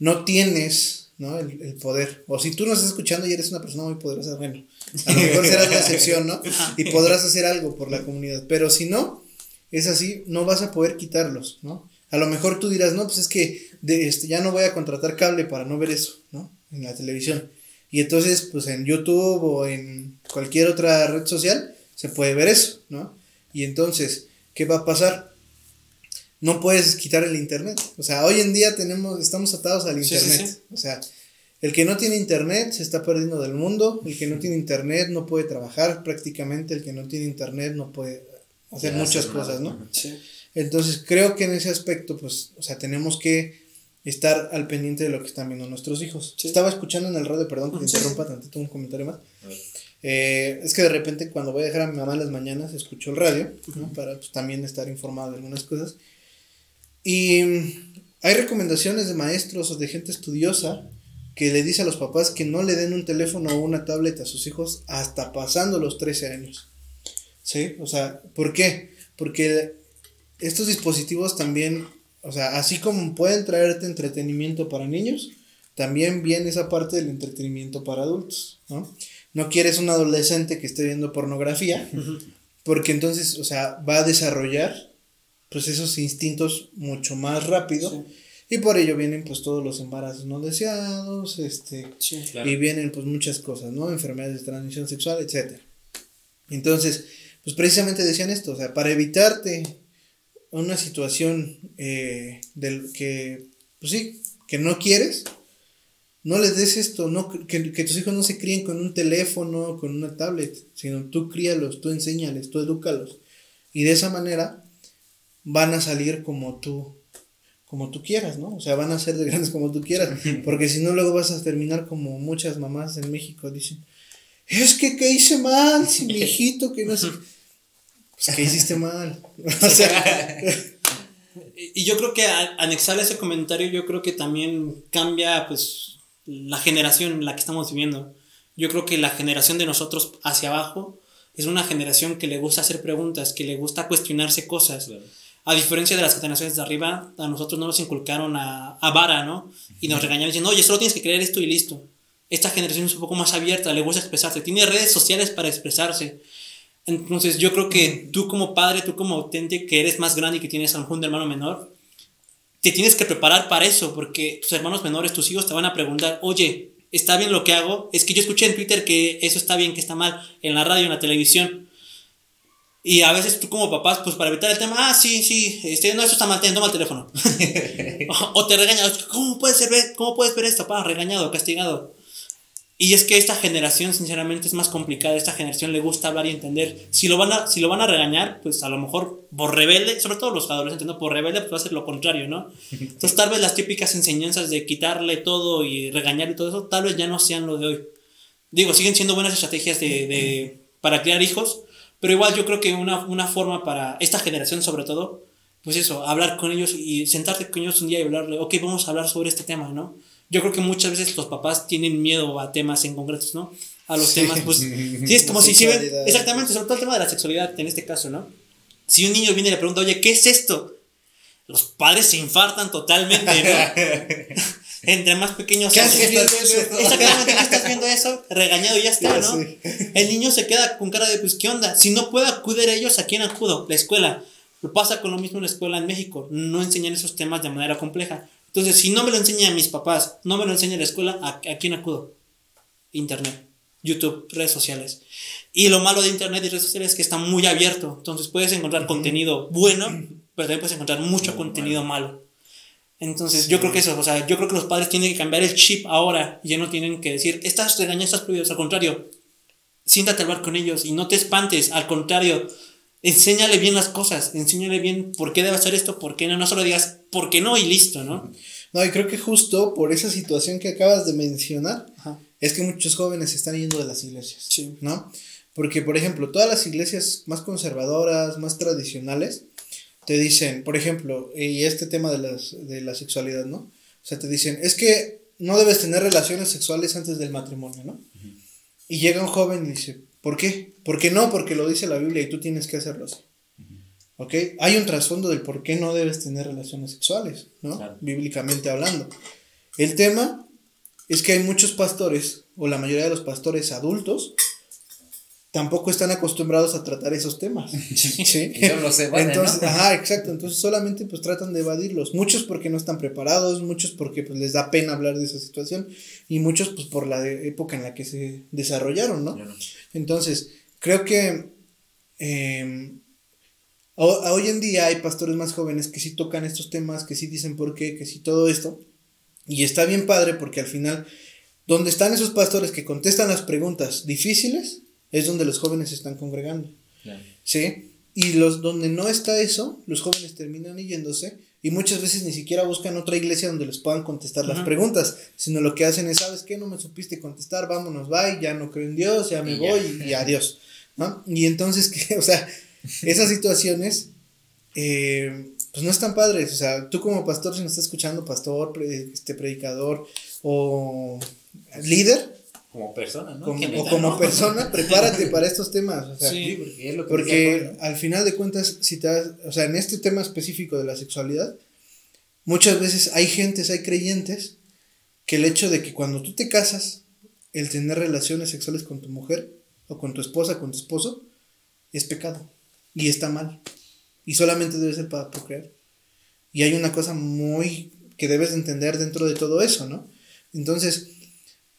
no tienes, ¿no? El, el poder. O si tú nos estás escuchando y eres una persona muy poderosa, bueno, a lo mejor serás la excepción, ¿no? Y podrás hacer algo por la comunidad, pero si no, es así, no vas a poder quitarlos, ¿no? A lo mejor tú dirás, no, pues es que de este, ya no voy a contratar cable para no ver eso, ¿no? En la televisión. Y entonces, pues en YouTube o en cualquier otra red social se puede ver eso, ¿no? Y entonces, ¿qué va a pasar? No puedes quitar el internet. O sea, hoy en día tenemos, estamos atados al internet. O sea, el que no tiene internet se está perdiendo del mundo. El que no tiene internet no puede trabajar prácticamente. El que no tiene internet no puede hacer muchas cosas, ¿no? Sí. Entonces creo que en ese aspecto, pues, o sea, tenemos que estar al pendiente de lo que están viendo nuestros hijos. Estaba escuchando en el radio, perdón que te interrumpa tantito un comentario más. Eh, es que de repente cuando voy a dejar a mi mamá en las mañanas escucho el radio, para pues, también estar informado de algunas cosas. Y hay recomendaciones de maestros o de gente estudiosa que le dice a los papás que no le den un teléfono o una tablet a sus hijos hasta pasando los 13 años. ¿Sí? O sea, ¿por qué? Porque estos dispositivos también, o sea, así como pueden traerte entretenimiento para niños, también viene esa parte del entretenimiento para adultos, ¿no? No quieres un adolescente que esté viendo pornografía, porque entonces, o sea, va a desarrollar pues esos instintos mucho más rápido. Y por ello vienen pues todos los embarazos no deseados, este, y vienen pues muchas cosas, ¿no? Enfermedades de transmisión sexual, etcétera. Entonces, pues precisamente decían esto, o sea, para evitarte una situación eh, del que, pues sí, que no quieres, no les des esto, no, que, tus hijos no se críen con un teléfono, con una tablet, sino tú críalos, tú enséñales, tú edúcalos. Y de esa manera van a salir como tú, como tú quieras, ¿no? O sea, van a ser de grandes como tú quieras, porque si no luego vas a terminar como muchas mamás en México dicen, es que ¿qué hice mal? Si mi hijito que no sé... Pues, ¿qué hiciste mal? o sea. y yo creo que anexar ese comentario, yo creo que también cambia, pues, la generación en la que estamos viviendo. Yo creo que la generación de nosotros hacia abajo es una generación que le gusta hacer preguntas, que le gusta cuestionarse cosas. A diferencia de las generaciones de arriba, a nosotros no nos inculcaron a, a vara, ¿no? Y nos regañaron diciendo, oye, solo tienes que creer esto y listo. Esta generación es un poco más abierta, le gusta expresarse, tiene redes sociales para expresarse. Entonces yo creo que tú como padre, tú como auténtico, que eres más grande y que tienes a un hermano menor, te tienes que preparar para eso, porque tus hermanos menores, tus hijos te van a preguntar, oye, ¿está bien lo que hago? Es que yo escuché en Twitter que eso está bien, que está mal, en la radio, en la televisión. Y a veces tú como papás, pues para evitar el tema, ah, sí, sí, este, no, eso está mal, toma el teléfono. o, te regañas, ¿cómo puedes, ser, ¿cómo puedes ver esto? Pa, regañado, castigado. Y es que esta generación, sinceramente, es más complicada. Esta generación le gusta hablar y entender. Si lo van a, si lo van a regañar, pues a lo mejor por rebelde, sobre todo los adolescentes, ¿no? Por rebelde, pues va a ser lo contrario, ¿no? Entonces, tal vez las típicas enseñanzas de quitarle todo y regañar y todo eso, tal vez ya no sean lo de hoy. Digo, siguen siendo buenas estrategias de, de para criar hijos, pero igual yo creo que una, una forma para esta generación, sobre todo, pues eso, hablar con ellos y sentarte con ellos un día y hablarle, ok, vamos a hablar sobre este tema, ¿no? Yo creo que muchas veces los papás tienen miedo a temas en concretos, ¿no? A los temas, pues, sí, es como si si ven, exactamente, sobre todo el tema de la sexualidad en este caso, ¿no? Si un niño viene y le pregunta, oye, ¿qué es esto? los padres se infartan totalmente, ¿no? Entre más pequeños ¿Qué haces viendo eso? Exactamente, ¿qué estás viendo eso? Regañado y ya está, Ya ¿no? sé. El niño se queda con cara de, pues, ¿qué onda? Si no puedo acudir a ellos, ¿a quién acudo? La escuela. Lo pasa con lo mismo en la escuela en México. No enseñan esos temas de manera compleja. Entonces, si no me lo enseñan mis papás, no me lo enseña la escuela, ¿a, a quién acudo? Internet, YouTube, redes sociales. Y lo malo de Internet y redes sociales es que está muy abierto. Entonces, puedes encontrar contenido bueno, pero también puedes encontrar mucho Muy contenido malo. Entonces, yo creo que eso, o sea, yo creo que los padres tienen que cambiar el chip ahora. y Ya no tienen que decir, estás regañando, estás prohibido. Al contrario, siéntate a hablar con ellos y no te espantes. Al contrario, enséñale bien las cosas. Enséñale bien por qué debe hacer esto, por qué no. No solo digas, por qué no y listo, ¿no? No, y creo que justo por esa situación que acabas de mencionar, Ajá. es que muchos jóvenes se están yendo de las iglesias, Sí. ¿no? Porque, por ejemplo, todas las iglesias más conservadoras, más tradicionales, te dicen, por ejemplo, y este tema de, las, de la sexualidad, ¿no? O sea, te dicen, es que no debes tener relaciones sexuales antes del matrimonio, ¿no? Y llega un joven y dice, ¿por qué? ¿Por qué no? Porque lo dice la Biblia y tú tienes que hacerlo así. ¿Ok? Hay un trasfondo del por qué no debes tener relaciones sexuales, ¿no? Claro. Bíblicamente hablando. El tema es que hay muchos pastores, o la mayoría de los pastores adultos, tampoco están acostumbrados a tratar esos temas. ¿sí? Se van, Entonces, ¿no? ajá, exacto. Entonces solamente pues tratan de evadirlos. Muchos porque no están preparados, muchos porque pues les da pena hablar de esa situación y muchos pues por la época en la que se desarrollaron, ¿no? Claro. Entonces, creo que eh, a hoy en día hay pastores más jóvenes que sí tocan estos temas, que sí dicen por qué, que sí todo esto. Y está bien padre porque al final, donde están esos pastores que contestan las preguntas difíciles, es donde los jóvenes se están congregando. Claro. ¿Sí? Y los donde no está eso, los jóvenes terminan yéndose y muchas veces ni siquiera buscan otra iglesia donde les puedan contestar las preguntas, sino lo que hacen es, ¿sabes qué? No me supiste contestar, vámonos, bye, ya no creo en Dios, ya me Y ya. voy y, adiós, ¿no? Y entonces, que, o sea, esas situaciones, eh, pues no están padres, o sea, tú como pastor, si nos estás escuchando, pastor, pre- este predicador o líder, Como persona, ¿no? como- o como ¿no? persona, prepárate para estos temas, o sea, Sí. Porque es lo que porque Pablo. al final de cuentas, si te das- o sea, en este tema específico de la sexualidad, muchas veces hay gentes, hay creyentes, que el hecho de que cuando tú te casas, el tener relaciones sexuales con tu mujer, o con tu esposa, con tu esposo, es pecado. Y está mal. Y solamente debe ser para procrear. Y hay una cosa muy que debes de entender dentro de todo eso, ¿no? Entonces,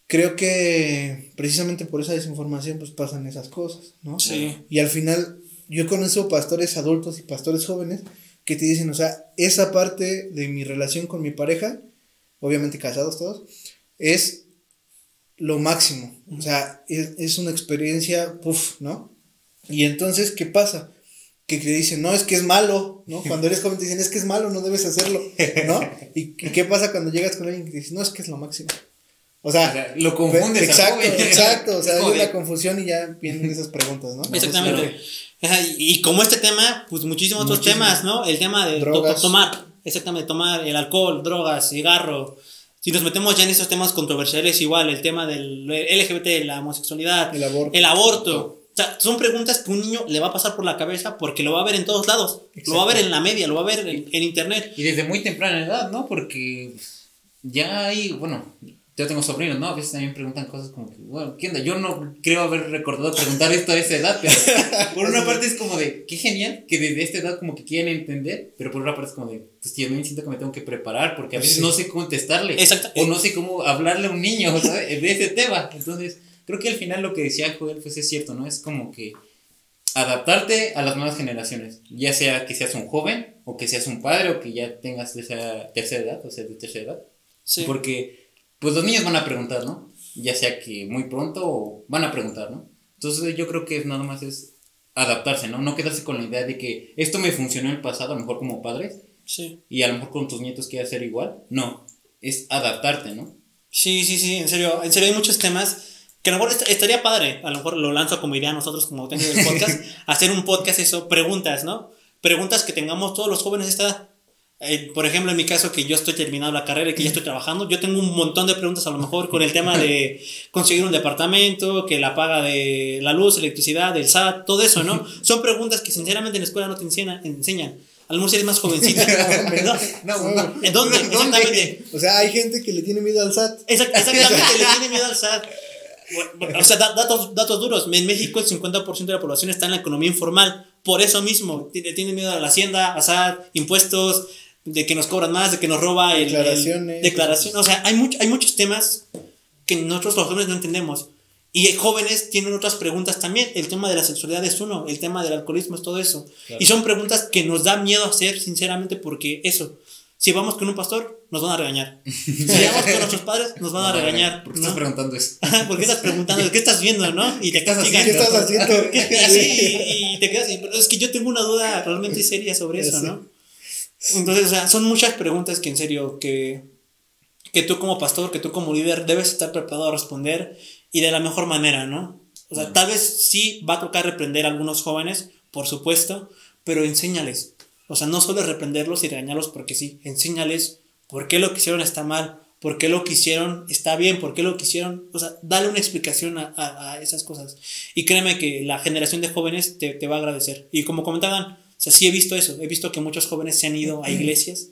creo que precisamente por esa desinformación, pues pasan esas cosas, ¿no? Sí. Y al final, yo conozco pastores adultos y pastores jóvenes que te dicen, o sea, esa parte de mi relación con mi pareja, obviamente casados todos, es lo máximo. O sea, es, es una experiencia, puff, ¿no? Y entonces, ¿qué pasa? Que te dicen, no, es que es malo, ¿no? Cuando eres joven te dicen, es que es malo, no debes hacerlo, ¿no? ¿Y, y qué pasa cuando llegas con alguien que te dice, no, es que es lo máximo? O sea, O sea, lo confundes Exacto, joven. exacto. O sea, hay una confusión y ya vienen esas preguntas, ¿no? Exactamente. Y, como este tema, pues muchísimos otros Muchísimo. temas, ¿no? El tema de to- tomar, exactamente, tomar el alcohol, drogas, cigarro. Si nos metemos ya en esos temas controversiales, igual, el tema del LGBT, la homosexualidad, El aborto. el aborto. O sea, son preguntas que un niño le va a pasar por la cabeza porque lo va a ver en todos lados. Lo va a ver en la media, lo va a ver en, en internet. Y desde muy temprana edad, ¿no? Porque ya hay, bueno, yo tengo sobrinos, ¿no? A veces también preguntan cosas como que, bueno, ¿qué onda? Yo no creo haber recordado preguntar esto a esa edad, pero por una parte es como de, qué genial que desde esta edad como que quieren entender, pero por otra parte es como de, pues yo me siento que me tengo que preparar porque a veces Sí. no sé contestarle. Exacto. O no sé cómo hablarle a un niño, ¿sabes? De ese tema. Entonces, creo que al final lo que decía Joel, pues es cierto, ¿no? Es como que adaptarte a las nuevas generaciones, ya sea que seas un joven o que seas un padre o que ya tengas esa tercera edad, o sea, de tercera edad. Sí. Porque, pues los niños van a preguntar, ¿no? Ya sea que muy pronto o van a preguntar, ¿no? Entonces yo creo que nada más es adaptarse, ¿no? No quedarse con la idea de que esto me funcionó en el pasado, a lo mejor como padres, Sí. y a lo mejor con tus nietos quieres hacer igual. No, es adaptarte, ¿no? Sí, sí, sí, en serio, en serio hay muchos temas que a lo mejor est- estaría padre, a lo mejor lo lanzo como idea a nosotros como técnicos del podcast, hacer un podcast eso, preguntas, ¿no? Preguntas que tengamos todos los jóvenes de esta edad. Eh, por ejemplo, en mi caso, que yo estoy terminando la carrera y que ya estoy trabajando, yo tengo un montón de preguntas a lo mejor con el tema de conseguir un departamento, que la paga de la luz, electricidad, del SAT, todo eso, ¿no? Son preguntas que sinceramente en la escuela no te enseñan. enseñan. A si eres más jovencita. no, no, no, ¿En dónde? Exactamente. O sea, hay gente que le tiene miedo al SAT. exactamente, le tiene miedo al SAT. o sea, datos, datos duros. En México el 50% de la población está en la economía informal. Por eso mismo, tiene, tiene miedo a la hacienda, a SAT, impuestos, de que nos cobran más, de que nos roba el... Declaraciones. declaración. O sea, hay, mucho, hay muchos temas que nosotros los jóvenes no entendemos. Y jóvenes tienen otras preguntas también. El tema de la sexualidad es uno, el tema del alcoholismo es todo eso. Y son preguntas que nos da miedo hacer, sinceramente, porque eso, si vamos con un pastor, nos van a regañar. Si vamos con nuestros padres, nos van a regañar. ¿Por qué estás preguntando eso? ¿Por qué estás preguntando? ¿Qué estás viendo, no? Y te ¿Qué estás haciendo? y, te quedas, pero es que yo tengo una duda realmente seria sobre eso, ¿no? Entonces, o sea, son muchas preguntas que en serio, que, que tú como pastor, que tú como líder debes estar preparado a responder y de la mejor manera, ¿no? O sea, tal vez sí va a tocar reprender a algunos jóvenes, por supuesto, pero enséñales. O sea, no solo reprenderlos y regañarlos porque sí, enséñales por qué lo que hicieron está mal, por qué lo que hicieron está bien, por qué lo que hicieron, o sea, dale una explicación a, a, esas cosas. Y créeme que la generación de jóvenes te, te, va a agradecer. Y como comentaban, o sea, sí he visto eso, he visto que muchos jóvenes se han ido a iglesias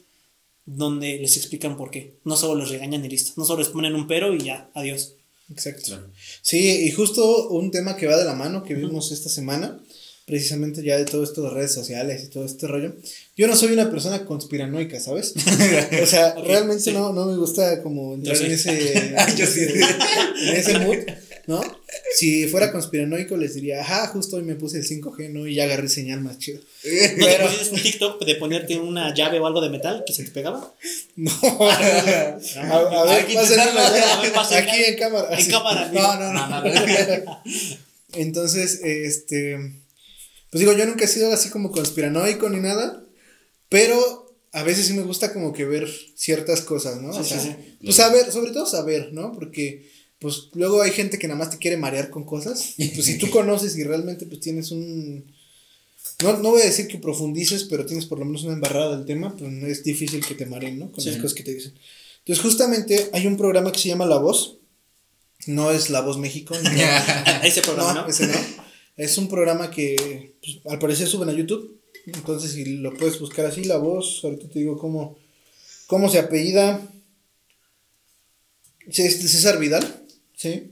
donde les explican por qué. No solo les regañan y listo, no solo les ponen un pero y ya, adiós. Exacto. Sí, y justo un tema que va de la mano que vimos esta semana, precisamente ya de todo esto de redes sociales y todo este rollo. Yo no soy una persona conspiranoica, ¿sabes? o sea, realmente no, no me gusta como entrar en ese, en ese mood, ¿no? Si fuera conspiranoico les diría, ajá, justo hoy me puse el 5G, ¿no? Y ya agarré señal más chido. ¿No Pero... te un TikTok de ponerte una llave o algo de metal que se te pegaba? No. a, ver, aquí en cámara. En cámara. No, no, no. Entonces, este. Pues digo, yo nunca he sido así como conspiranoico ni nada. Pero a veces sí me gusta como que ver ciertas cosas, ¿no? o sea, Pues saber, sobre todo saber, ¿no? Porque pues luego hay gente que nada más te quiere marear con cosas. Pues si tú conoces y realmente pues tienes un... No, no voy a decir que profundices, pero tienes por lo menos una embarrada del tema, pues no es difícil que te mareen, ¿no? Con las cosas que te dicen. Entonces justamente hay un programa que se llama La Voz. No es La Voz México. ese programa, no, Ese no. Es un programa que pues, al parecer suben a YouTube. Entonces si lo puedes buscar así, La Voz, ahorita te digo cómo, cómo se apellida. César Vidal. ¿Sí?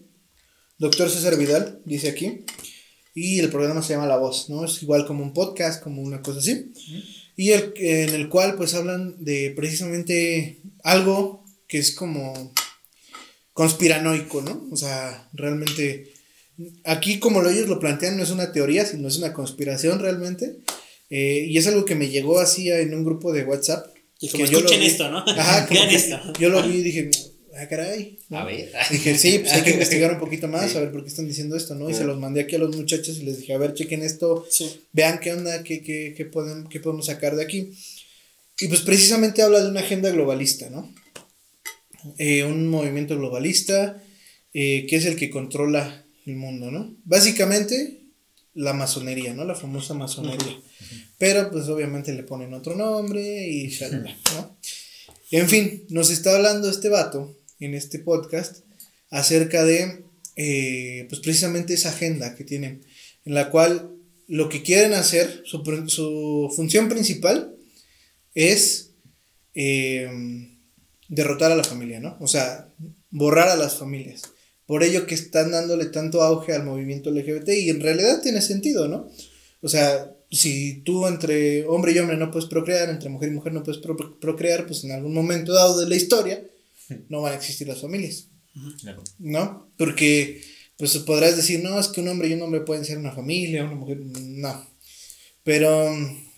Doctor César Vidal, dice aquí. Y el programa se llama La Voz, ¿no? Es igual como un podcast, como una cosa así. Y el, en el cual pues hablan de precisamente algo que es como conspiranoico, ¿no? O sea, realmente aquí como ellos lo plantean no es una teoría, sino es una conspiración realmente. Eh, y es algo que me llegó así en un grupo de WhatsApp. Y como escuchen esto, ¿no? Ajá, esto. Yo lo vi y dije, ah, caray. A ver. Dije, sí, pues hay que investigar un poquito más, a ver por qué están diciendo esto, ¿no? Y se los mandé aquí a los muchachos y les dije, a ver, chequen esto, vean qué onda, qué, qué, qué, pueden, qué podemos sacar de aquí. Y pues precisamente habla de una agenda globalista, ¿no? Eh, un movimiento globalista eh, que es el que controla el mundo, ¿no? Básicamente la masonería, ¿no? La famosa masonería. Pero pues obviamente le ponen otro nombre y ¿no? En fin, nos está hablando este vato en este podcast acerca de, eh, pues precisamente esa agenda que tienen, en la cual lo que quieren hacer, su, su función principal es eh, derrotar a la familia, ¿no? O sea, borrar a las familias. Por ello que están dándole tanto auge al movimiento LGBT y en realidad tiene sentido, ¿no? O sea, si tú entre hombre y hombre no puedes procrear, entre mujer y mujer no puedes procrear, pues en algún momento dado de la historia no van a existir las familias. ¿No? Porque pues podrás decir, no, es que un hombre y un hombre pueden ser una familia, una mujer, no. Pero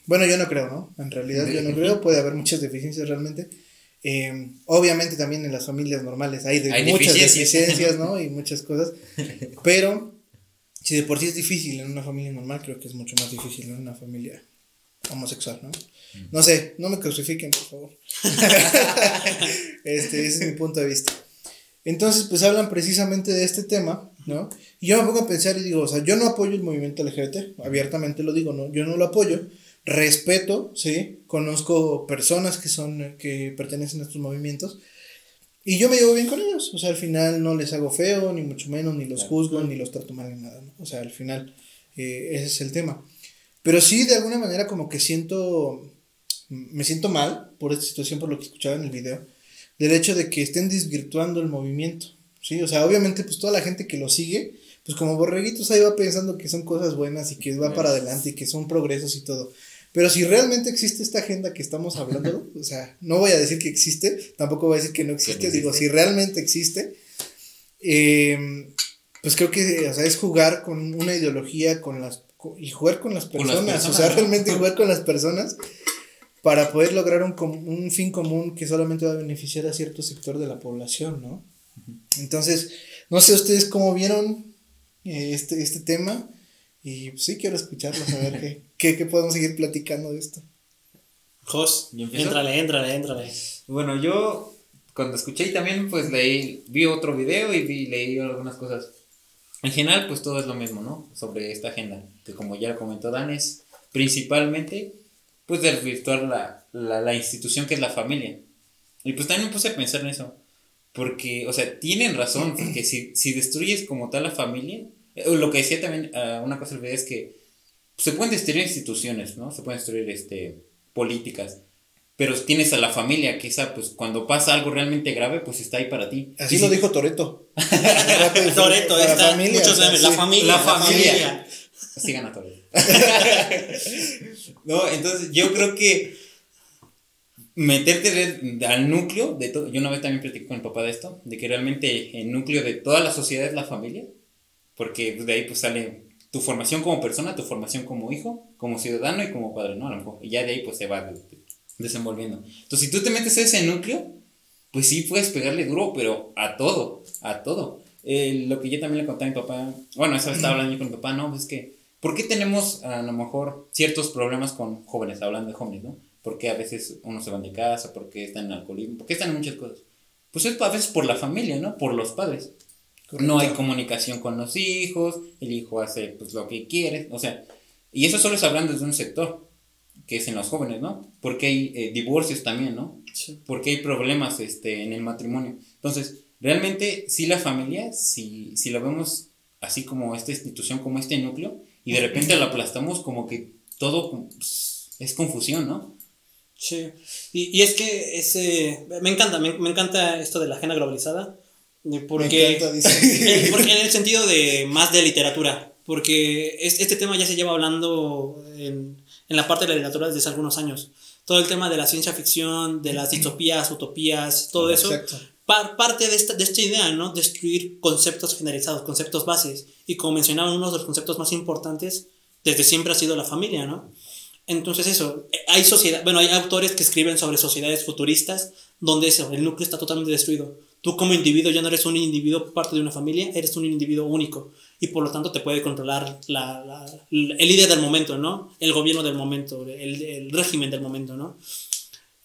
bueno, yo no creo, ¿no? En realidad yo no creo, puede haber muchas deficiencias realmente. Eh, obviamente también en las familias normales hay, muchas deficiencias, ¿no? Y muchas cosas. Pero si de por sí es difícil en una familia normal, creo que es mucho más difícil en una familia homosexual, ¿no? No sé, no me crucifiquen, por favor. este, ese es mi punto de vista. Entonces, pues hablan precisamente de este tema, ¿no? Y yo me pongo a pensar y digo, o sea, yo no apoyo el movimiento LGBT, abiertamente lo digo, ¿no? Yo no lo apoyo, respeto, ¿sí? Conozco personas que son, que pertenecen a estos movimientos, y yo me llevo bien con ellos, o sea, al final no les hago feo, ni mucho menos, ni los juzgo, ni los trato mal en nada, ¿no? O sea, al final eh, ese es el tema. Pero sí, de alguna manera como que siento me siento mal por esta situación, por lo que escuchaba en el video, del hecho de que estén desvirtuando el movimiento, ¿sí? O sea, obviamente, pues toda la gente que lo sigue, pues como borreguitos ahí va pensando que son cosas buenas y que va para adelante y que son progresos y todo. Pero si realmente existe esta agenda que estamos hablando, o sea, no voy a decir que existe, tampoco voy a decir que no existe, digo, si realmente existe, eh, pues creo que, o sea, es jugar con una ideología, con las, y jugar con las personas, o sea, realmente jugar con las personas para poder lograr un, un fin común que solamente va a beneficiar a cierto sector de la población, ¿no? Entonces, no sé ustedes cómo vieron eh, este, este tema y pues, sí quiero escucharlos, a ver qué, qué, podemos seguir platicando de esto. Jos, entrale, entrale, entrale. Bueno, yo cuando escuché y también pues leí, vi otro video y vi, leí algunas cosas. En general pues todo es lo mismo, ¿no? Sobre esta agenda, como ya comentó Dan es principalmente pues desvirtuar la, la, la institución que es la familia. Y pues también me puse a pensar en eso. Porque, o sea, tienen razón, porque si, si destruyes como tal la familia, eh, lo que decía también, uh, una cosa es que se pueden destruir instituciones, ¿no? Se pueden destruir este, políticas, pero tienes a la familia, que esa, pues cuando pasa algo realmente grave, pues está ahí para ti. Así lo dijo Toreto. Toreto, la familia, muchos la, la familia. La familia. Así gana no, entonces yo creo que meterte al núcleo de todo. Yo una vez también platicé con el papá de esto, de que realmente el núcleo de toda la sociedad es la familia, porque de ahí pues sale tu formación como persona, tu formación como hijo, como ciudadano y como padre, ¿no? A lo mejor. Y ya de ahí pues se va desenvolviendo. Entonces, si tú te metes a ese núcleo, pues sí puedes pegarle duro, pero a todo, a todo. Eh, lo que yo también le conté a mi papá, bueno, vez estaba hablando con mi papá, no, es que, ¿por qué tenemos a lo mejor ciertos problemas con jóvenes, hablando de jóvenes, ¿no? porque a veces uno se van de casa, porque están en alcoholismo, porque están en muchas cosas. Pues es a veces por la familia, ¿no? Por los padres. No hay comunicación con los hijos, el hijo hace pues lo que quiere, o sea, y eso solo es hablando desde un sector, que es en los jóvenes, ¿no? Porque hay eh, divorcios también, ¿no? Porque hay problemas este, en el matrimonio. Entonces, realmente, sí la familia, si, si la vemos así como esta institución, como este núcleo, y de repente la aplastamos como que todo pues, es confusión, ¿no? Sí, y, y es que ese, me encanta, me, me, encanta esto de la agenda globalizada, porque, porque en el sentido de más de literatura, porque este tema ya se lleva hablando en, en la parte de la literatura desde hace algunos años. Todo el tema de la ciencia ficción, de las distopías, utopías, todo eso, par, parte de esta, de esta idea, ¿no? Destruir conceptos generalizados, conceptos bases. Y como mencionaba, uno de los conceptos más importantes desde siempre ha sido la familia, ¿no? Entonces eso, hay sociedad, bueno, hay autores que escriben sobre sociedades futuristas donde eso, el núcleo está totalmente destruido. Tú como individuo ya no eres un individuo parte de una familia, eres un individuo único y por lo tanto te puede controlar la, la, el líder del momento, ¿no? El gobierno del momento, el, el, régimen del momento, ¿no?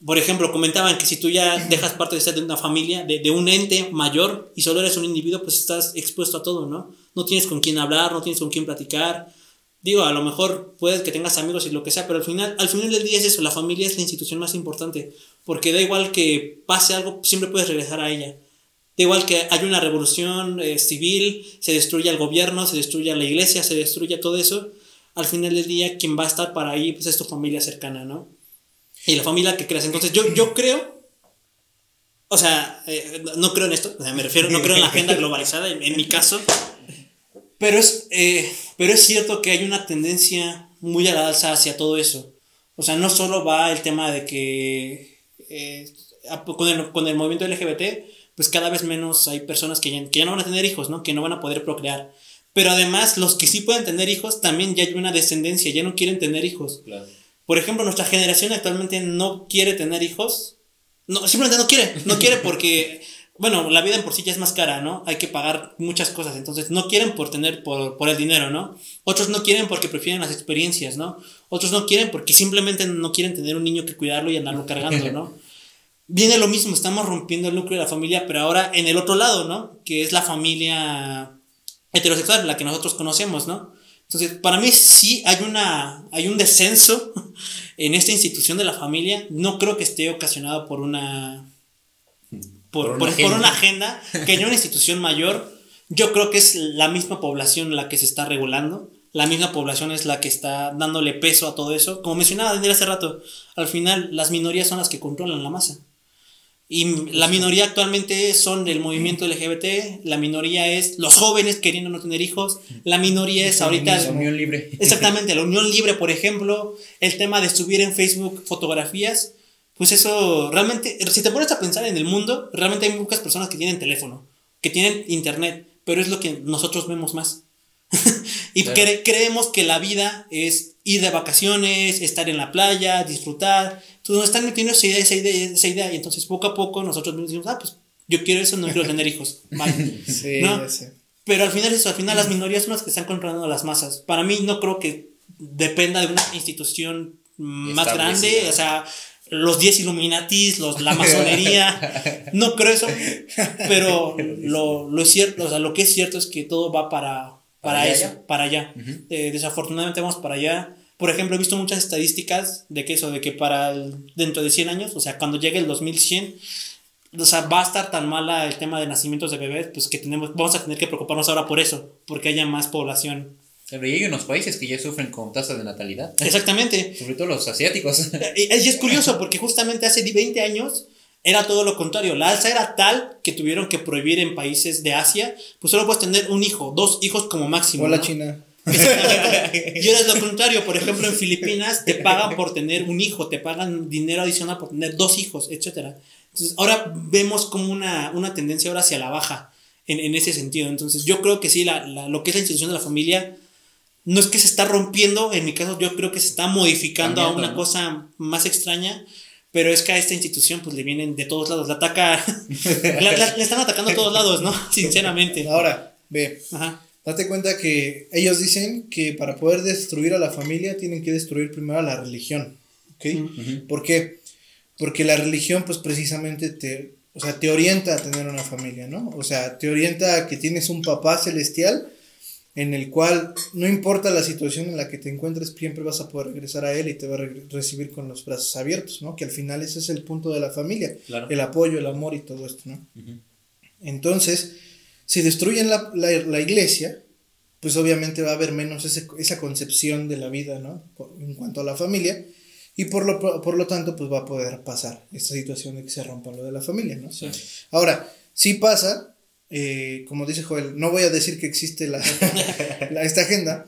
Por ejemplo, comentaban que si tú ya dejas parte de ser de una familia, de, de un ente mayor y solo eres un individuo, pues estás expuesto a todo, ¿no? No tienes con quién hablar, no tienes con quién platicar, Digo, a lo mejor puedes que tengas amigos y lo que sea, pero al final, al final del día es eso, la familia es la institución más importante, porque da igual que pase algo, siempre puedes regresar a ella. Da igual que haya una revolución eh, civil, se destruya el gobierno, se destruya la iglesia, se destruya todo eso, al final del día quien va a estar para ahí pues es tu familia cercana, ¿no? Y la familia que creas. Entonces yo, yo creo, o sea, eh, no creo en esto, o sea, me refiero, no creo en la agenda globalizada, en, mi caso, pero es, eh, pero es cierto que hay una tendencia muy a la alza hacia todo eso. O sea, no solo va el tema de que eh, con, el, con, el, movimiento LGBT, pues cada vez menos hay personas que ya, que ya, no van a tener hijos, ¿no? Que no van a poder procrear. Pero además, los que sí pueden tener hijos, también ya hay una descendencia, ya no quieren tener hijos. Claro. Por ejemplo, nuestra generación actualmente no quiere tener hijos. No, simplemente no quiere. No quiere porque bueno, la vida en por sí ya es más cara, ¿no? Hay que pagar muchas cosas, entonces no quieren por tener, por, por el dinero, ¿no? Otros no quieren porque prefieren las experiencias, ¿no? Otros no quieren porque simplemente no quieren tener un niño que cuidarlo y andarlo cargando, ¿no? Viene lo mismo, estamos rompiendo el núcleo de la familia, pero ahora en el otro lado, ¿no? Que es la familia heterosexual, la que nosotros conocemos, ¿no? Entonces, para mí sí hay, una, hay un descenso en esta institución de la familia. No creo que esté ocasionado por una por, por, una, por, agenda. por una agenda que en una institución mayor, yo creo que es la misma población la que se está regulando, la misma población es la que está dándole peso a todo eso. Como mencionaba Daniel hace rato, al final las minorías son las que controlan la masa. Y la minoría actualmente son el movimiento LGBT, la minoría es los jóvenes queriendo no tener hijos, la minoría es ahorita... La unión libre. Exactamente, la unión libre, por ejemplo, el tema de subir en Facebook fotografías, pues eso realmente, si te pones a pensar en el mundo, realmente hay pocas personas que tienen teléfono, que tienen internet, pero es lo que nosotros vemos más. y creemos que la vida es ir de vacaciones, estar en la playa, disfrutar. Entonces nos están metiendo esa idea, esa idea, esa idea. Y entonces poco a poco nosotros mismos decimos, ah, pues yo quiero eso, no quiero tener hijos. sí, ¿no? Pero al final eso, al final las minorías son las que están controlando las masas. Para mí no creo que dependa de una institución más grande, o sea, los 10 Illuminatis, los, la masonería, no creo eso, pero lo, lo, cierto, o sea, lo que es cierto es que todo va para, para, eso, para allá. Eh, desafortunadamente vamos para allá. Por ejemplo, he visto muchas estadísticas de que eso, de que para dentro de 100 años, o sea, cuando llegue el 2100, o sea, va a estar tan mala el tema de nacimientos de bebés, pues que tenemos, vamos a tener que preocuparnos ahora por eso, porque haya más población. Pero hay unos países que ya sufren con tasas de natalidad. Exactamente. Sobre todo los asiáticos. Y, y es curioso porque justamente hace 20 años era todo lo contrario. La alza era tal que tuvieron que prohibir en países de Asia, pues solo puedes tener un hijo, dos hijos como máximo. O la China. Y ahora es lo contrario, por ejemplo, en Filipinas te pagan por tener un hijo, te pagan dinero adicional por tener dos hijos, etc. Entonces, ahora vemos como una, una tendencia ahora hacia la baja en, en, ese sentido. Entonces, yo creo que sí, la, la, lo que es la institución de la familia no es que se está rompiendo, en mi caso, yo creo que se está modificando a una cosa más extraña pero es que a esta institución pues le vienen de todos lados, la ataca, le están atacando a todos lados, ¿no? Sinceramente. Ahora, ve, Ajá. Date cuenta que ellos dicen que para poder destruir a la familia tienen que destruir primero a la religión, ¿ok? ¿Por qué? Porque la religión pues precisamente te, o sea, te orienta a tener una familia, ¿no? O sea, te orienta a que tienes un papá celestial en el cual no importa la situación en la que te encuentres, siempre vas a poder regresar a él y te va a recibir con los brazos abiertos, ¿no? Que al final ese es el punto de la familia, el apoyo, el amor y todo esto, ¿no? Entonces, si destruyen la, la, iglesia, pues obviamente va a haber menos ese, esa concepción de la vida, ¿no? En cuanto a la familia, y por lo, por lo tanto, pues va a poder pasar esta situación de que se rompa lo de la familia, ¿no? Ahora, si pasa, eh, como dice Joel, no voy a decir que existe la, esta agenda,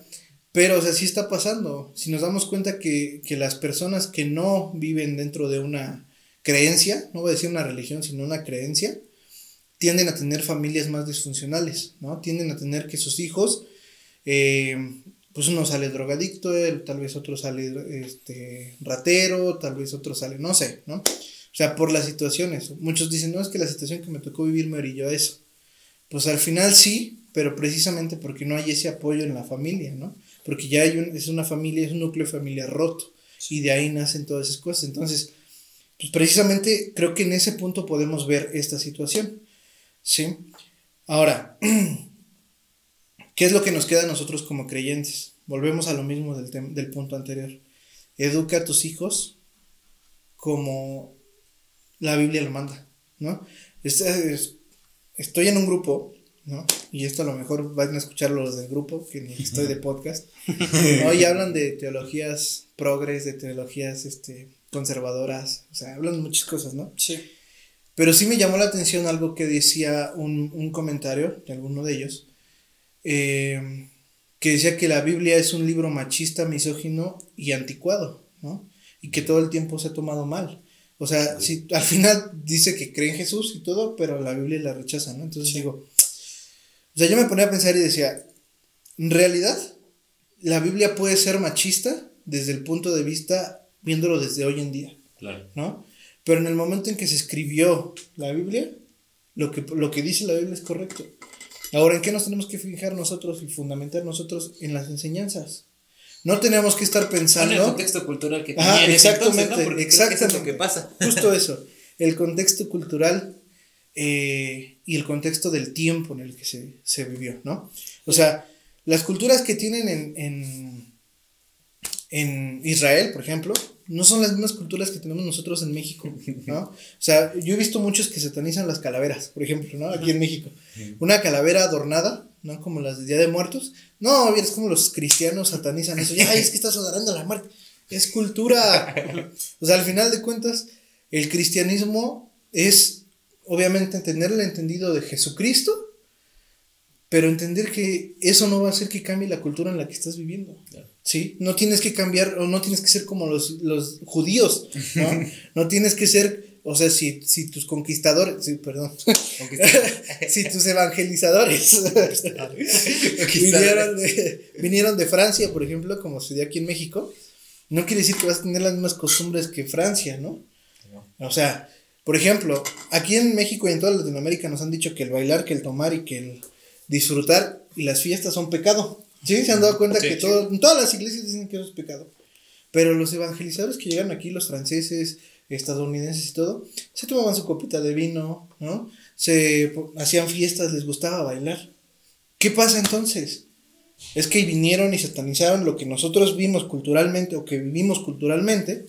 pero o sea, sí está pasando. Si nos damos cuenta que, que, las personas que no viven dentro de una creencia, no voy a decir una religión, sino una creencia, tienden a tener familias más disfuncionales, ¿no? Tienden a tener que sus hijos, eh, pues uno sale drogadicto, tal vez otro sale este, ratero, tal vez otro sale, no sé, ¿no? O sea, por las situaciones. Muchos dicen, no, es que la situación que me tocó vivir me orilló a eso. Pues al final sí, pero precisamente porque no hay ese apoyo en la familia, ¿no? Porque ya hay un, es una familia, es un núcleo familiar roto y de ahí nacen todas esas cosas. Entonces, pues precisamente creo que en ese punto podemos ver esta situación, ¿sí? Ahora, ¿qué es lo que nos queda a nosotros como creyentes? Volvemos a lo mismo del, del punto anterior. Educa a tus hijos como la Biblia lo manda, ¿no? es, estoy en un grupo, ¿no? Y esto a lo mejor van a escucharlo los del grupo, que ni estoy de podcast, ¿no? Y hablan de teologías progres, de teologías este, conservadoras, o sea, hablan de muchas cosas, ¿no? Sí. Pero sí me llamó la atención algo que decía un, un comentario de alguno de ellos, eh, que decía que la Biblia es un libro machista, misógino y anticuado, ¿no? Y que todo el tiempo se ha tomado mal. O sea, si, al final dice que cree en Jesús y todo, pero la Biblia la rechaza, ¿no? Entonces digo, o sea, yo me ponía a pensar y decía, en realidad, la Biblia puede ser machista desde el punto de vista viéndolo desde hoy en día, claro. ¿no? Pero en el momento en que se escribió la Biblia, lo que, lo que dice la Biblia es correcto. Ahora, ¿en qué nos tenemos que fijar nosotros y fundamentar nosotros en las enseñanzas? No tenemos que estar pensando. En el contexto cultural que exactamente, exactamente. es lo que pasa. Justo eso. El contexto cultural eh, y el contexto del tiempo en el que se, se vivió, ¿no? O sea, las culturas que tienen en, en, en, Israel, por ejemplo, no son las mismas culturas que tenemos nosotros en México, ¿no? O sea, yo he visto muchos que satanizan las calaveras, por ejemplo, ¿no? Aquí en México. Una calavera adornada ¿no? Como las de Día de Muertos. No, es como los cristianos satanizan eso. Ay, es que estás adorando la muerte. Es cultura. o sea, al final de cuentas, el cristianismo es, obviamente, tener el entendido de Jesucristo, pero entender que eso no va a hacer que cambie la cultura en la que estás viviendo. ¿Sí? No tienes que cambiar, o no tienes que ser como los, los judíos, ¿no? no tienes que ser o sea, si, si tus conquistadores, sí, perdón, si tus evangelizadores vinieron, de, vinieron de Francia, por ejemplo, como se dio aquí en México, no quiere decir que vas a tener las mismas costumbres que Francia, ¿no? O sea, por ejemplo, aquí en México y en toda Latinoamérica nos han dicho que el bailar, que el tomar y que el disfrutar y las fiestas son pecado. ¿Sí? Se han dado cuenta que todo, todas las iglesias dicen que eso es pecado. Pero los evangelizadores que llegan aquí, los franceses, estadounidenses y todo, se tomaban su copita de vino, ¿no? Se hacían fiestas, les gustaba bailar. ¿Qué pasa entonces? Es que vinieron y satanizaron lo que nosotros vimos culturalmente o que vivimos culturalmente.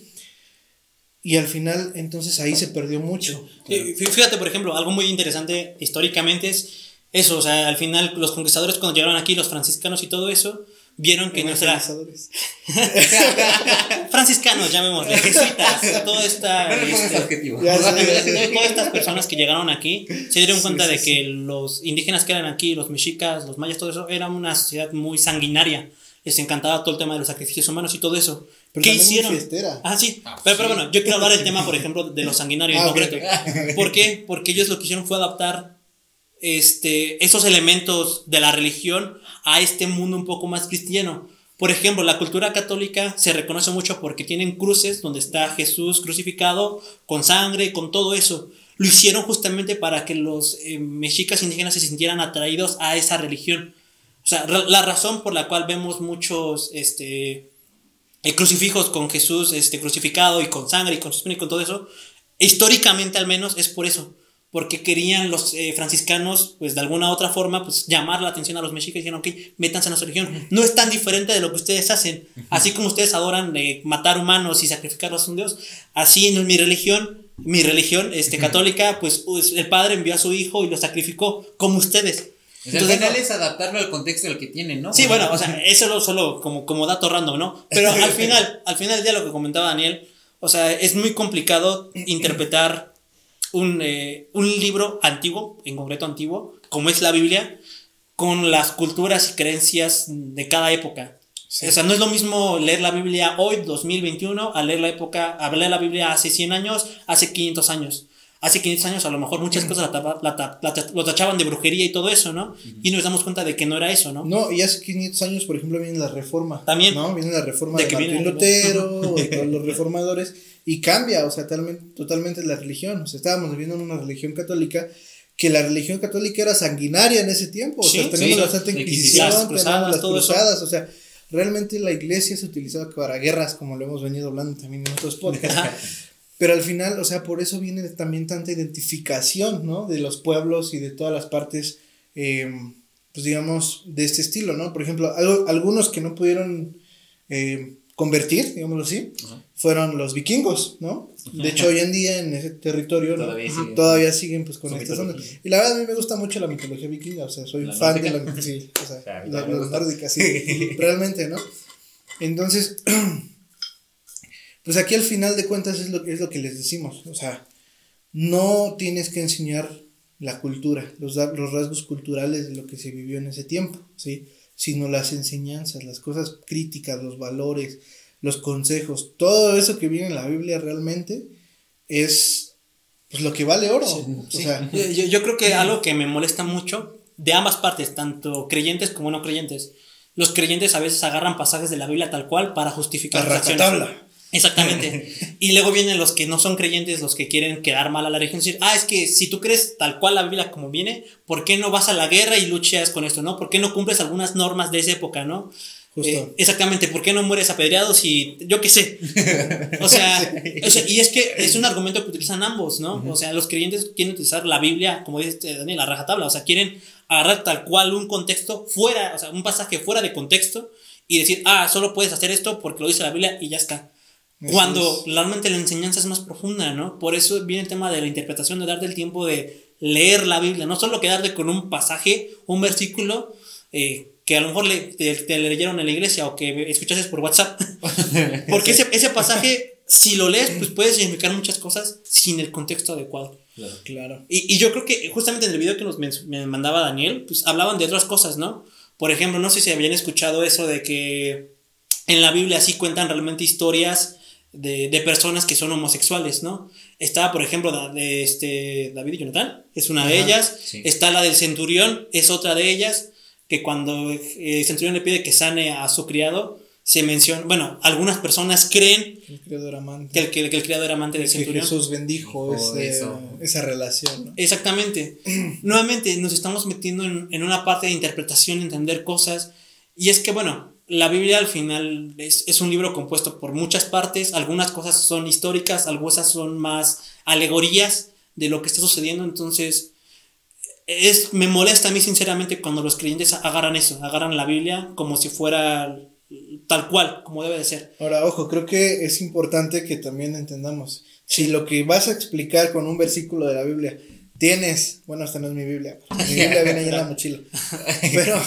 Y al final, entonces ahí se perdió mucho. Fíjate, por ejemplo, algo muy interesante históricamente es eso, o sea, al final los conquistadores cuando llegaron aquí, los franciscanos y todo eso, vieron que nuestra franciscanos llamémosle jesuitas toda esta este, todas estas personas que llegaron aquí se dieron cuenta de que los indígenas que eran aquí los mexicas los mayas todo eso era una sociedad muy sanguinaria. Les encantaba todo el tema de los sacrificios humanos y todo eso. Pero ¿Qué hicieron? Ah, sí. Ah, pero, pero, bueno, yo quiero hablar del tema, por ejemplo, de los sanguinarios en ah, concreto. ¿Por qué? Porque ellos lo que hicieron fue adaptar este, esos elementos de la religión a este mundo un poco más cristiano. Por ejemplo, la cultura católica se reconoce mucho porque tienen cruces donde está Jesús crucificado con sangre, con todo eso. Lo hicieron justamente para que los eh, mexicas indígenas se sintieran atraídos a esa religión. O sea, la razón por la cual vemos muchos este, eh, crucifijos con Jesús este, crucificado y con sangre y con y con todo eso, históricamente al menos es por eso porque querían los eh, franciscanos, pues de alguna otra forma, pues llamar la atención a los mexicas y dijeron, ok, métanse en nuestra religión. No es tan diferente de lo que ustedes hacen. Así como ustedes adoran eh, matar humanos y sacrificarlos a un dios, así en mi religión, mi religión este, católica, pues, pues, el padre envió a su hijo y lo sacrificó, como ustedes. Entonces, al final es adaptarlo al contexto del que tienen, ¿no? Sí, bueno, o sea, eso lo, solo como, como dato random, ¿no? Pero al final, al final del día lo que comentaba Daniel, o sea, es muy complicado interpretar un, eh, un libro antiguo, en concreto antiguo, como es la Biblia, con las culturas y creencias de cada época. O sea, no es lo mismo leer la Biblia hoy, 2021, a leer la época, a leer la Biblia hace 100 años, hace 500 años. Hace 500 años a lo mejor muchas cosas lo tachaban de brujería y todo eso, ¿no? Y nos damos cuenta de que no era eso, ¿no? No, y hace 500 años, por ejemplo, viene la reforma. También. ¿No? Viene la reforma de, de Martín Lutero, de todos los reformadores y cambia, o sea, totalmente, totalmente la religión. O sea, estábamos viviendo en una religión católica que la religión católica era sanguinaria en ese tiempo. O sea, tenemos la Santa Inquisición, tenemos las cruzadas, o sea, realmente la iglesia se utilizaba para guerras, como lo hemos venido hablando también en otros podcasts. Pero al final, o sea, por eso viene también tanta identificación, ¿no? De los pueblos y de todas las partes, eh, pues digamos, de este estilo, ¿no? Por ejemplo, algunos que no pudieron eh, convertir, digámoslo así, fueron los vikingos, ¿no? De hecho, hoy en día en ese territorio todavía, siguen. pues con estas ondas. Y la verdad a mí me gusta mucho la mitología vikinga, o sea, soy fan de la sí, o sea, la, nórdica, sí, realmente, ¿no? Entonces, pues aquí al final de cuentas es lo, es lo que les decimos, o sea, no tienes que enseñar la cultura, los, los rasgos culturales de lo que se vivió en ese tiempo, ¿sí? Sino las enseñanzas, las cosas críticas, los valores, los consejos, todo eso que viene en la Biblia realmente es pues, lo que vale oro. Yo, creo que algo que me molesta mucho de ambas partes, tanto creyentes como no creyentes, los creyentes a veces agarran pasajes de la Biblia tal cual para justificar la acciones. Exactamente. y luego vienen los que no son creyentes, los que quieren quedar mal a la religión, decir, ah, es que si tú crees tal cual la Biblia como viene, ¿por qué no vas a la guerra y luchas con esto, no? ¿Por qué no cumples algunas normas de esa época, no? Eh, exactamente, ¿por qué no mueres apedreado si yo qué sé? O sea, y es que es un argumento que utilizan ambos, ¿no? O sea, los creyentes quieren utilizar la Biblia, como dice Daniel, la rajatabla, o sea, quieren agarrar tal cual un contexto fuera, o sea, un pasaje fuera de contexto y decir, ah, solo puedes hacer esto porque lo dice la Biblia y ya está. Cuando realmente la enseñanza es más profunda, ¿no? Por eso viene el tema de la interpretación, de darte el tiempo de leer la Biblia, no solo quedarte con un pasaje, un versículo, eh, que a lo mejor le, te, leyeron en la iglesia o que escuchaste por WhatsApp. Porque ese, ese pasaje, si lo lees, pues puede significar muchas cosas sin el contexto adecuado. Claro. claro. Y, y, yo creo que justamente en el video que nos me mandaba Daniel, pues hablaban de otras cosas, ¿no? Por ejemplo, no sé si habían escuchado eso de que en la Biblia sí cuentan realmente historias de, de personas que son homosexuales, ¿no? Está, por ejemplo, de este, David y Jonathan, es una de ellas. Está la del centurión, es otra de ellas, que cuando eh, el centurión le pide que sane a su criado, se menciona, bueno, algunas personas creen el criado era amante. Que, el, que, el criado era amante del centurión. Jesús bendijo esa relación. Exactamente. Nuevamente nos estamos metiendo en, en, una parte de interpretación, entender cosas. Y es que, bueno, la Biblia al final es, un libro compuesto por muchas partes, algunas cosas son históricas, algunas son más alegorías de lo que está sucediendo, entonces es, me molesta a mí sinceramente cuando los creyentes agarran eso, agarran la Biblia como si fuera tal cual, como debe de ser. Ahora, ojo, creo que es importante que también entendamos, si lo que vas a explicar con un versículo de la Biblia tienes, bueno, esta no es mi Biblia, mi Biblia viene ahí en la mochila, pero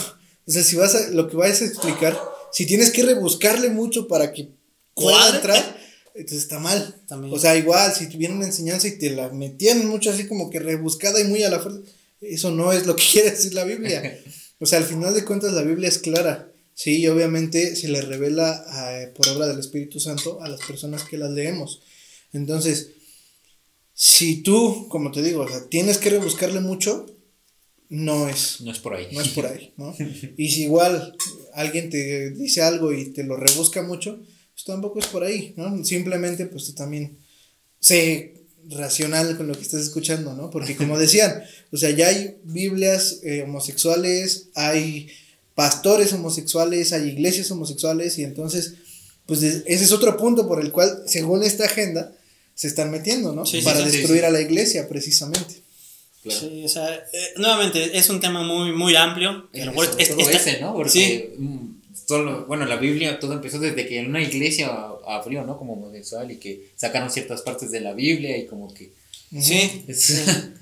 o sea, si vas a, lo que vas a explicar, si tienes que rebuscarle mucho para que pueda entrar, entonces está mal. O sea, igual, si viene una enseñanza y te la metían mucho así como que rebuscada y muy a la fuerza, eso no es lo que quiere decir la Biblia. O sea, al final de cuentas la Biblia es clara. Sí, y obviamente se le revela eh, por obra del Espíritu Santo a las personas que las leemos. Entonces, si tú, como te digo, o sea, tienes que rebuscarle mucho, no es. No es por ahí. No es por ahí, ¿no? y si igual alguien te dice algo y te lo rebusca mucho, pues tampoco es por ahí, ¿no? Simplemente, pues tú también sé racional con lo que estás escuchando, ¿no? Porque como decían, o sea, ya hay Biblias eh, homosexuales, hay pastores homosexuales, hay iglesias homosexuales y entonces, pues ese es otro punto por el cual, según esta agenda, se están metiendo, ¿no? Para destruir a la iglesia, precisamente. Sí, o sea, eh, nuevamente es un tema muy, muy amplio. Es, todo ese, ¿no? Porque mm, bueno, la Biblia todo empezó desde que en una iglesia abrió, ¿no? Como homosexual y que sacaron ciertas partes de la Biblia y como que... Sí,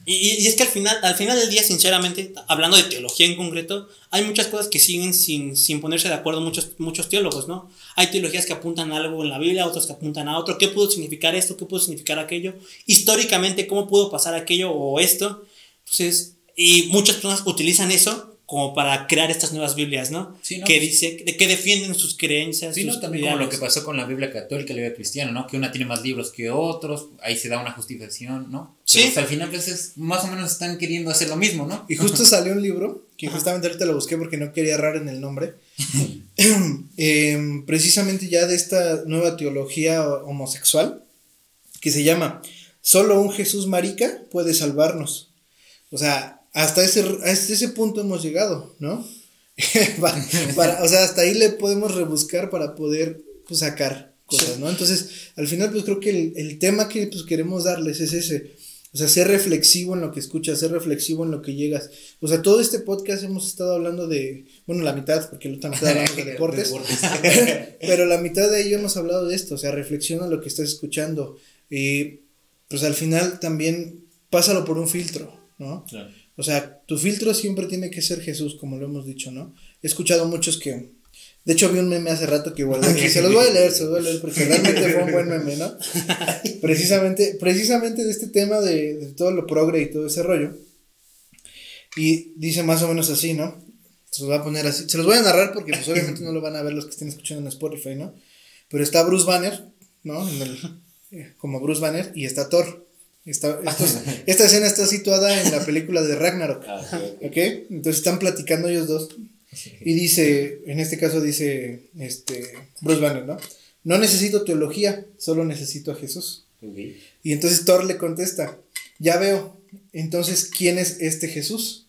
Y, y, es que al final, al final del día, sinceramente, hablando de teología en concreto, hay muchas cosas que siguen sin, sin ponerse de acuerdo muchos, muchos teólogos, ¿no? Hay teologías que apuntan a algo en la Biblia, otras que apuntan a otro. ¿Qué pudo significar esto? ¿Qué pudo significar aquello? Históricamente, ¿cómo pudo pasar aquello o esto? Entonces, y muchas personas utilizan eso como para crear estas nuevas Biblias, ¿no? Sí, Que dice, de que defienden sus creencias. Sí, ¿no? También como lo que pasó con la Biblia católica y la Biblia cristiana, ¿no? Que una tiene más libros que otros, ahí se da una justificación, ¿no? Sí. Pero hasta al final, pues, más o menos están queriendo hacer lo mismo, ¿no? Y justo salió un libro, que justamente ahorita lo busqué porque no quería errar en el nombre, em, precisamente ya de esta nueva teología homosexual, que se llama Solo un Jesús marica puede salvarnos. O sea, hasta ese, ese punto hemos llegado, ¿no? para, o sea, hasta ahí le podemos rebuscar para poder pues, sacar cosas, ¿no? Entonces, al final, pues creo que el, el, tema que pues, queremos darles es ese. O sea, ser reflexivo en lo que escuchas, ser reflexivo en lo que llegas. O sea, todo este podcast hemos estado hablando de, bueno, la mitad, porque la otra mitad hablamos de deportes, pero la mitad de ello hemos hablado de esto, o sea, reflexiona lo que estás escuchando. Y pues al final también pásalo por un filtro, ¿no? O sea, tu filtro siempre tiene que ser Jesús, como lo hemos dicho, ¿no? He escuchado muchos que. De hecho, vi un meme hace rato que que se los voy a leer, se los voy a leer, porque realmente fue un buen meme, ¿no? Precisamente, precisamente de este tema de, de todo lo progre y todo ese rollo. Y dice más o menos así, ¿no? Se los voy a poner así. Se los voy a narrar porque, pues, obviamente no lo van a ver los que estén escuchando en Spotify, ¿no? Pero está Bruce Banner, ¿no? En el, eh, como Bruce Banner, y está Thor. Esta, esta escena está situada en la película de Ragnarok. Ah, okay. Entonces están platicando ellos dos. Y dice, en este caso dice este, Bruce Banner, ¿no? No necesito teología, solo necesito a Jesús. Y entonces Thor le contesta, ya veo, entonces, ¿quién es este Jesús?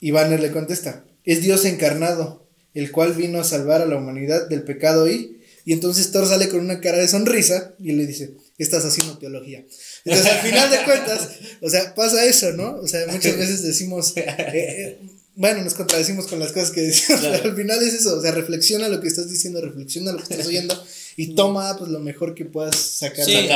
Y Banner le contesta, es Dios encarnado, el cual vino a salvar a la humanidad del pecado y... Y entonces Thor sale con una cara de sonrisa y le dice, estás haciendo teología. Entonces, al final de cuentas, o sea, pasa eso, ¿no? O sea, muchas veces decimos, eh, eh, bueno, nos contradecimos con las cosas que decimos, pero al final es eso, o sea, reflexiona lo que estás diciendo, reflexiona lo que estás oyendo y toma pues lo mejor que puedas sacar. Sí,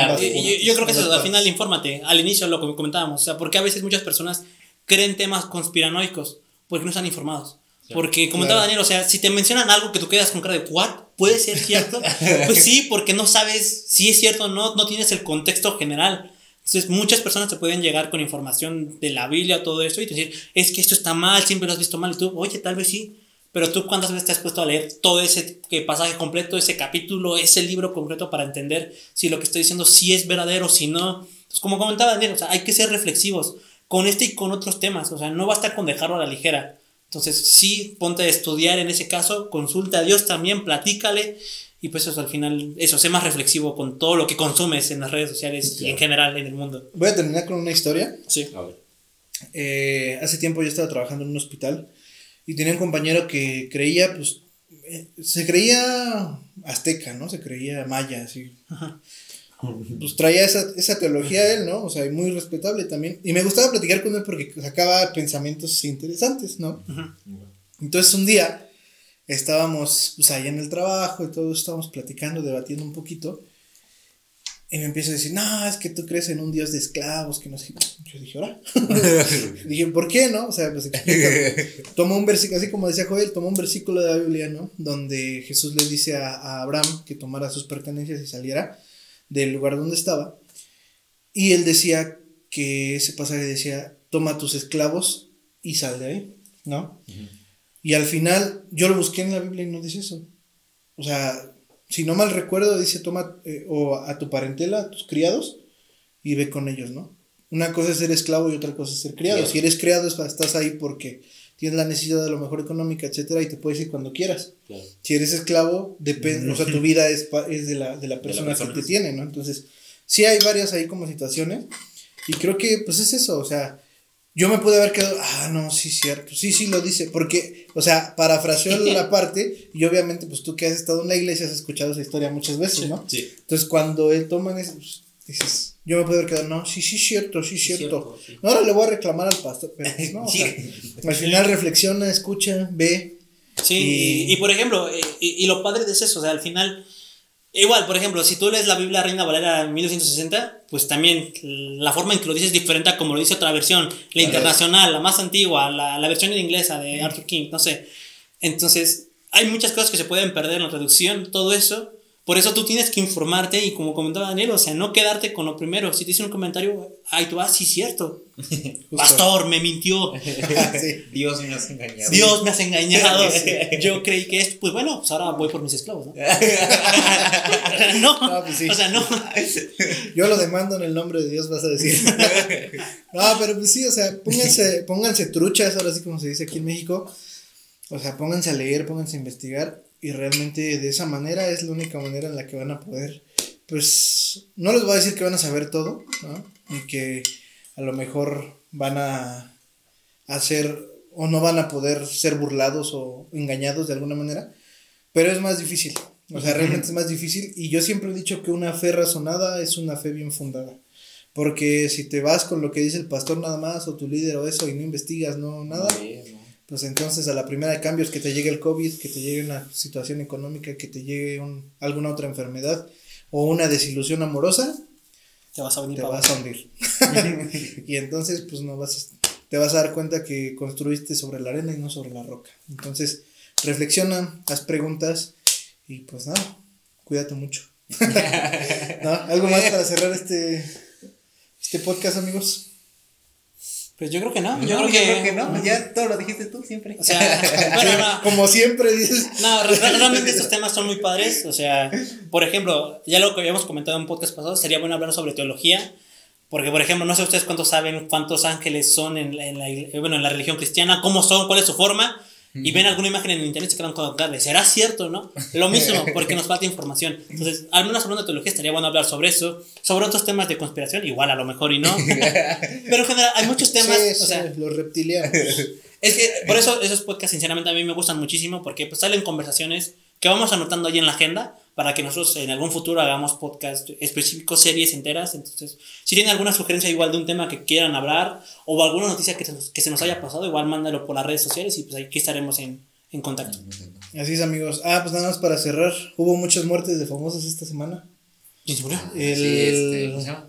yo, creo que eso, al final infórmate, al inicio lo que comentábamos, o sea, porque a veces muchas personas creen temas conspiranoicos porque no están informados. Porque comentaba Daniel, o sea, si te mencionan algo que tú quedas con cara de ¿what? ¿Puede ser cierto? pues sí, porque no sabes si es cierto o no, no tienes el contexto general. Entonces, muchas personas te pueden llegar con información de la Biblia, todo eso, y decir, es que esto está mal, siempre lo has visto mal, y tú, oye, tal vez sí. Pero tú, ¿cuántas veces te has puesto a leer todo ese pasaje completo, ese capítulo, ese libro completo para entender si lo que estoy diciendo sí es verdadero, si no? Entonces, como comentaba Daniel, o sea, hay que ser reflexivos con este y con otros temas. O sea, no basta con dejarlo a la ligera. Entonces, sí, ponte a estudiar en ese caso, consulta a Dios también, platícale. Y pues eso al final, eso, sé más reflexivo con todo lo que consumes en las redes sociales y en general en el mundo. Voy a terminar con una historia. Sí. A ver. Eh, hace tiempo yo estaba trabajando en un hospital y tenía un compañero que creía, pues, eh, se creía azteca, ¿no? Se creía maya, así. Pues traía esa, esa teología él, ¿no? O sea, muy respetable también. Y me gustaba platicar con él porque sacaba pensamientos interesantes, ¿no? Entonces un día estábamos pues allá en el trabajo y todos estábamos platicando, debatiendo un poquito. Y me empieza a decir, no, es que tú crees en un Dios de esclavos, que no sé. Yo dije, ahora. dije, ¿por qué no? O sea, pues. Tomó un versículo, así como decía Joel, tomó un versículo de la Biblia, ¿no? Donde Jesús le dice a, a Abraham que tomara sus pertenencias y saliera del lugar donde estaba. Y él decía que ese pasaje decía, toma tus esclavos y sal de ahí, ¿no? Y al final yo lo busqué en la Biblia y no dice eso. O sea, si no mal recuerdo, dice toma eh, o a tu parentela, a tus criados y ve con ellos, ¿no? Una cosa es ser esclavo y otra cosa es ser criado. Si eres criado es- estás ahí porque tienes la necesidad de lo mejor económica, etcétera, y te puedes ir cuando quieras. Claro. Si eres esclavo, depende, o sea, tu vida es, pa- es de, la, de la persona persona. que te tiene, ¿no? Entonces, sí hay varias ahí como situaciones, y creo que, pues es eso, o sea, yo me pude haber quedado, ah, no, sí, cierto, sí, sí lo dice, porque, o sea, parafraseó la parte, y obviamente, pues tú que has estado en la iglesia has escuchado esa historia muchas veces, ¿no? Sí. Entonces, cuando él toma eso, pues, dices, yo me pude haber quedado, no, sí, sí, cierto, sí, cierto. cierto, sí. Ahora le voy a reclamar al pastor, pero pues, no, o sea, al final reflexiona, escucha, ve, Sí, Y- y, y por ejemplo, eh, y, y lo padre de eso, o sea, al final, igual, por ejemplo, si tú lees la Biblia Reina Valera 1960, pues también la forma en que lo dices es diferente a como lo dice otra versión, la internacional, la más antigua, la, la versión en inglesa de Arthur King, no sé. Entonces, hay muchas cosas que se pueden perder en la traducción, todo eso. Por eso tú tienes que informarte y como comentaba Daniel, o sea, no quedarte con lo primero. Si te dicen un comentario, ay, tú vas, sí, cierto. Pastor, me mintió. Sí. Dios me has engañado. Dios me has engañado. Yo creí que esto, pues bueno, pues ahora voy por mis esclavos, ¿no? no, No, pues sí. o sea, no. Yo lo demando en el nombre de Dios, vas a decir. no, pero pues sí, o sea, pónganse, pónganse truchas, ahora sí como se dice aquí en México. O sea, pónganse a leer, pónganse a investigar. Y realmente de esa manera es la única manera en la que van a poder. Pues no les voy a decir que van a saber todo, ¿no? Y que a lo mejor van a hacer o no van a poder ser burlados o engañados de alguna manera. Pero es más difícil. O sea, realmente es más difícil. Y yo siempre he dicho que una fe razonada es una fe bien fundada. Porque si te vas con lo que dice el pastor nada más, o tu líder o eso, y no investigas, no nada, pues entonces a la primera de cambios que te llegue el COVID, que te llegue una situación económica, que te llegue un- alguna otra enfermedad o una desilusión amorosa, Te vas a venir te para vas a hundir. y entonces, pues no vas a- te vas a dar cuenta que construiste sobre la arena y no sobre la roca. Entonces, reflexiona, haz preguntas y pues nada, cuídate mucho. ¿No? ¿Algo más para cerrar este, este podcast, amigos? Pues yo creo que no. No, Yo, creo, que, no. Ya todo lo dijiste tú siempre. O sea, bueno, no. Como siempre dices. No, re- re- realmente estos temas son muy padres. O sea, por ejemplo, ya lo que habíamos comentado en un podcast pasado, sería bueno hablar sobre teología. Porque, por ejemplo, no sé ustedes cuántos saben cuántos ángeles son en, la- en la, bueno, en la religión cristiana, cómo son, cuál es su forma. Y ven alguna imagen en internet y se quedan con tarde. ¿Será cierto, no? Lo mismo, porque nos falta información. Entonces, al menos hablando de teología, estaría bueno hablar sobre eso. Sobre otros temas de conspiración, igual a lo mejor y no. Pero en general, hay muchos temas. Sí, o sea, los reptilianos. es que por eso esos podcasts sinceramente a mí me gustan muchísimo porque pues salen conversaciones que vamos anotando ahí en la agenda para que nosotros en algún futuro hagamos podcast específicos, series enteras. Entonces, si tienen alguna sugerencia igual de un tema que quieran hablar o alguna noticia que se nos, que se nos haya pasado, igual mándalo por las redes sociales y pues aquí estaremos en, en contacto. Así es, amigos. Ah, pues nada más para cerrar. Hubo muchas muertes de famosos esta semana. ¿Quién se murió? El... Sí, este, ¿cómo se llama?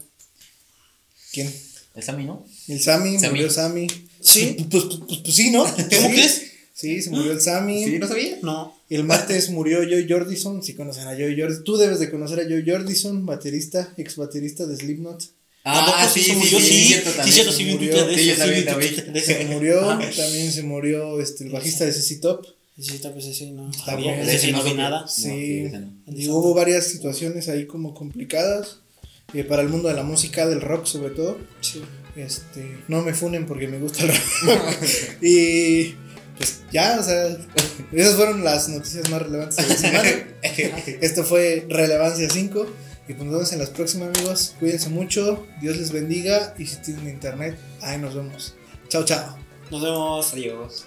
¿Quién? El Sammy, ¿no? El Sammy, Sammy. murió Sammy. ¿Sí? Pues, pues, pues, pues sí, ¿no? ¿Cómo Sí. crees? Sí, se murió el Sammy. Sí, no sabía. No. El martes murió Joey Jordison. Si conocen a Joey Jordison. Tú debes de conocer a Joey Jordison, baterista, ex baterista de Slipknot. Ah, sí, sí, murió, sí, sí, cierto sí, también. sí, Murió. Sí, sí, también Se murió. Ajá. También se murió este, el bajista de CC Top. Sí, tal vez ese no. Está sabía, bueno. ese sí no no vi nada. Sí. sí, no. Hubo varias situaciones ahí como complicadas. eh, para el mundo de la música, del rock sobre todo. Sí. Este, no me funen porque me gusta el rock. y pues ya, o sea, esas fueron las noticias más relevantes de la semana. Esto fue Relevancia 5. Y pues nos vemos en las próximas, amigos. Cuídense mucho. Dios les bendiga. Y si tienen internet, ahí nos vemos. Chao, chao. Nos vemos. Adiós.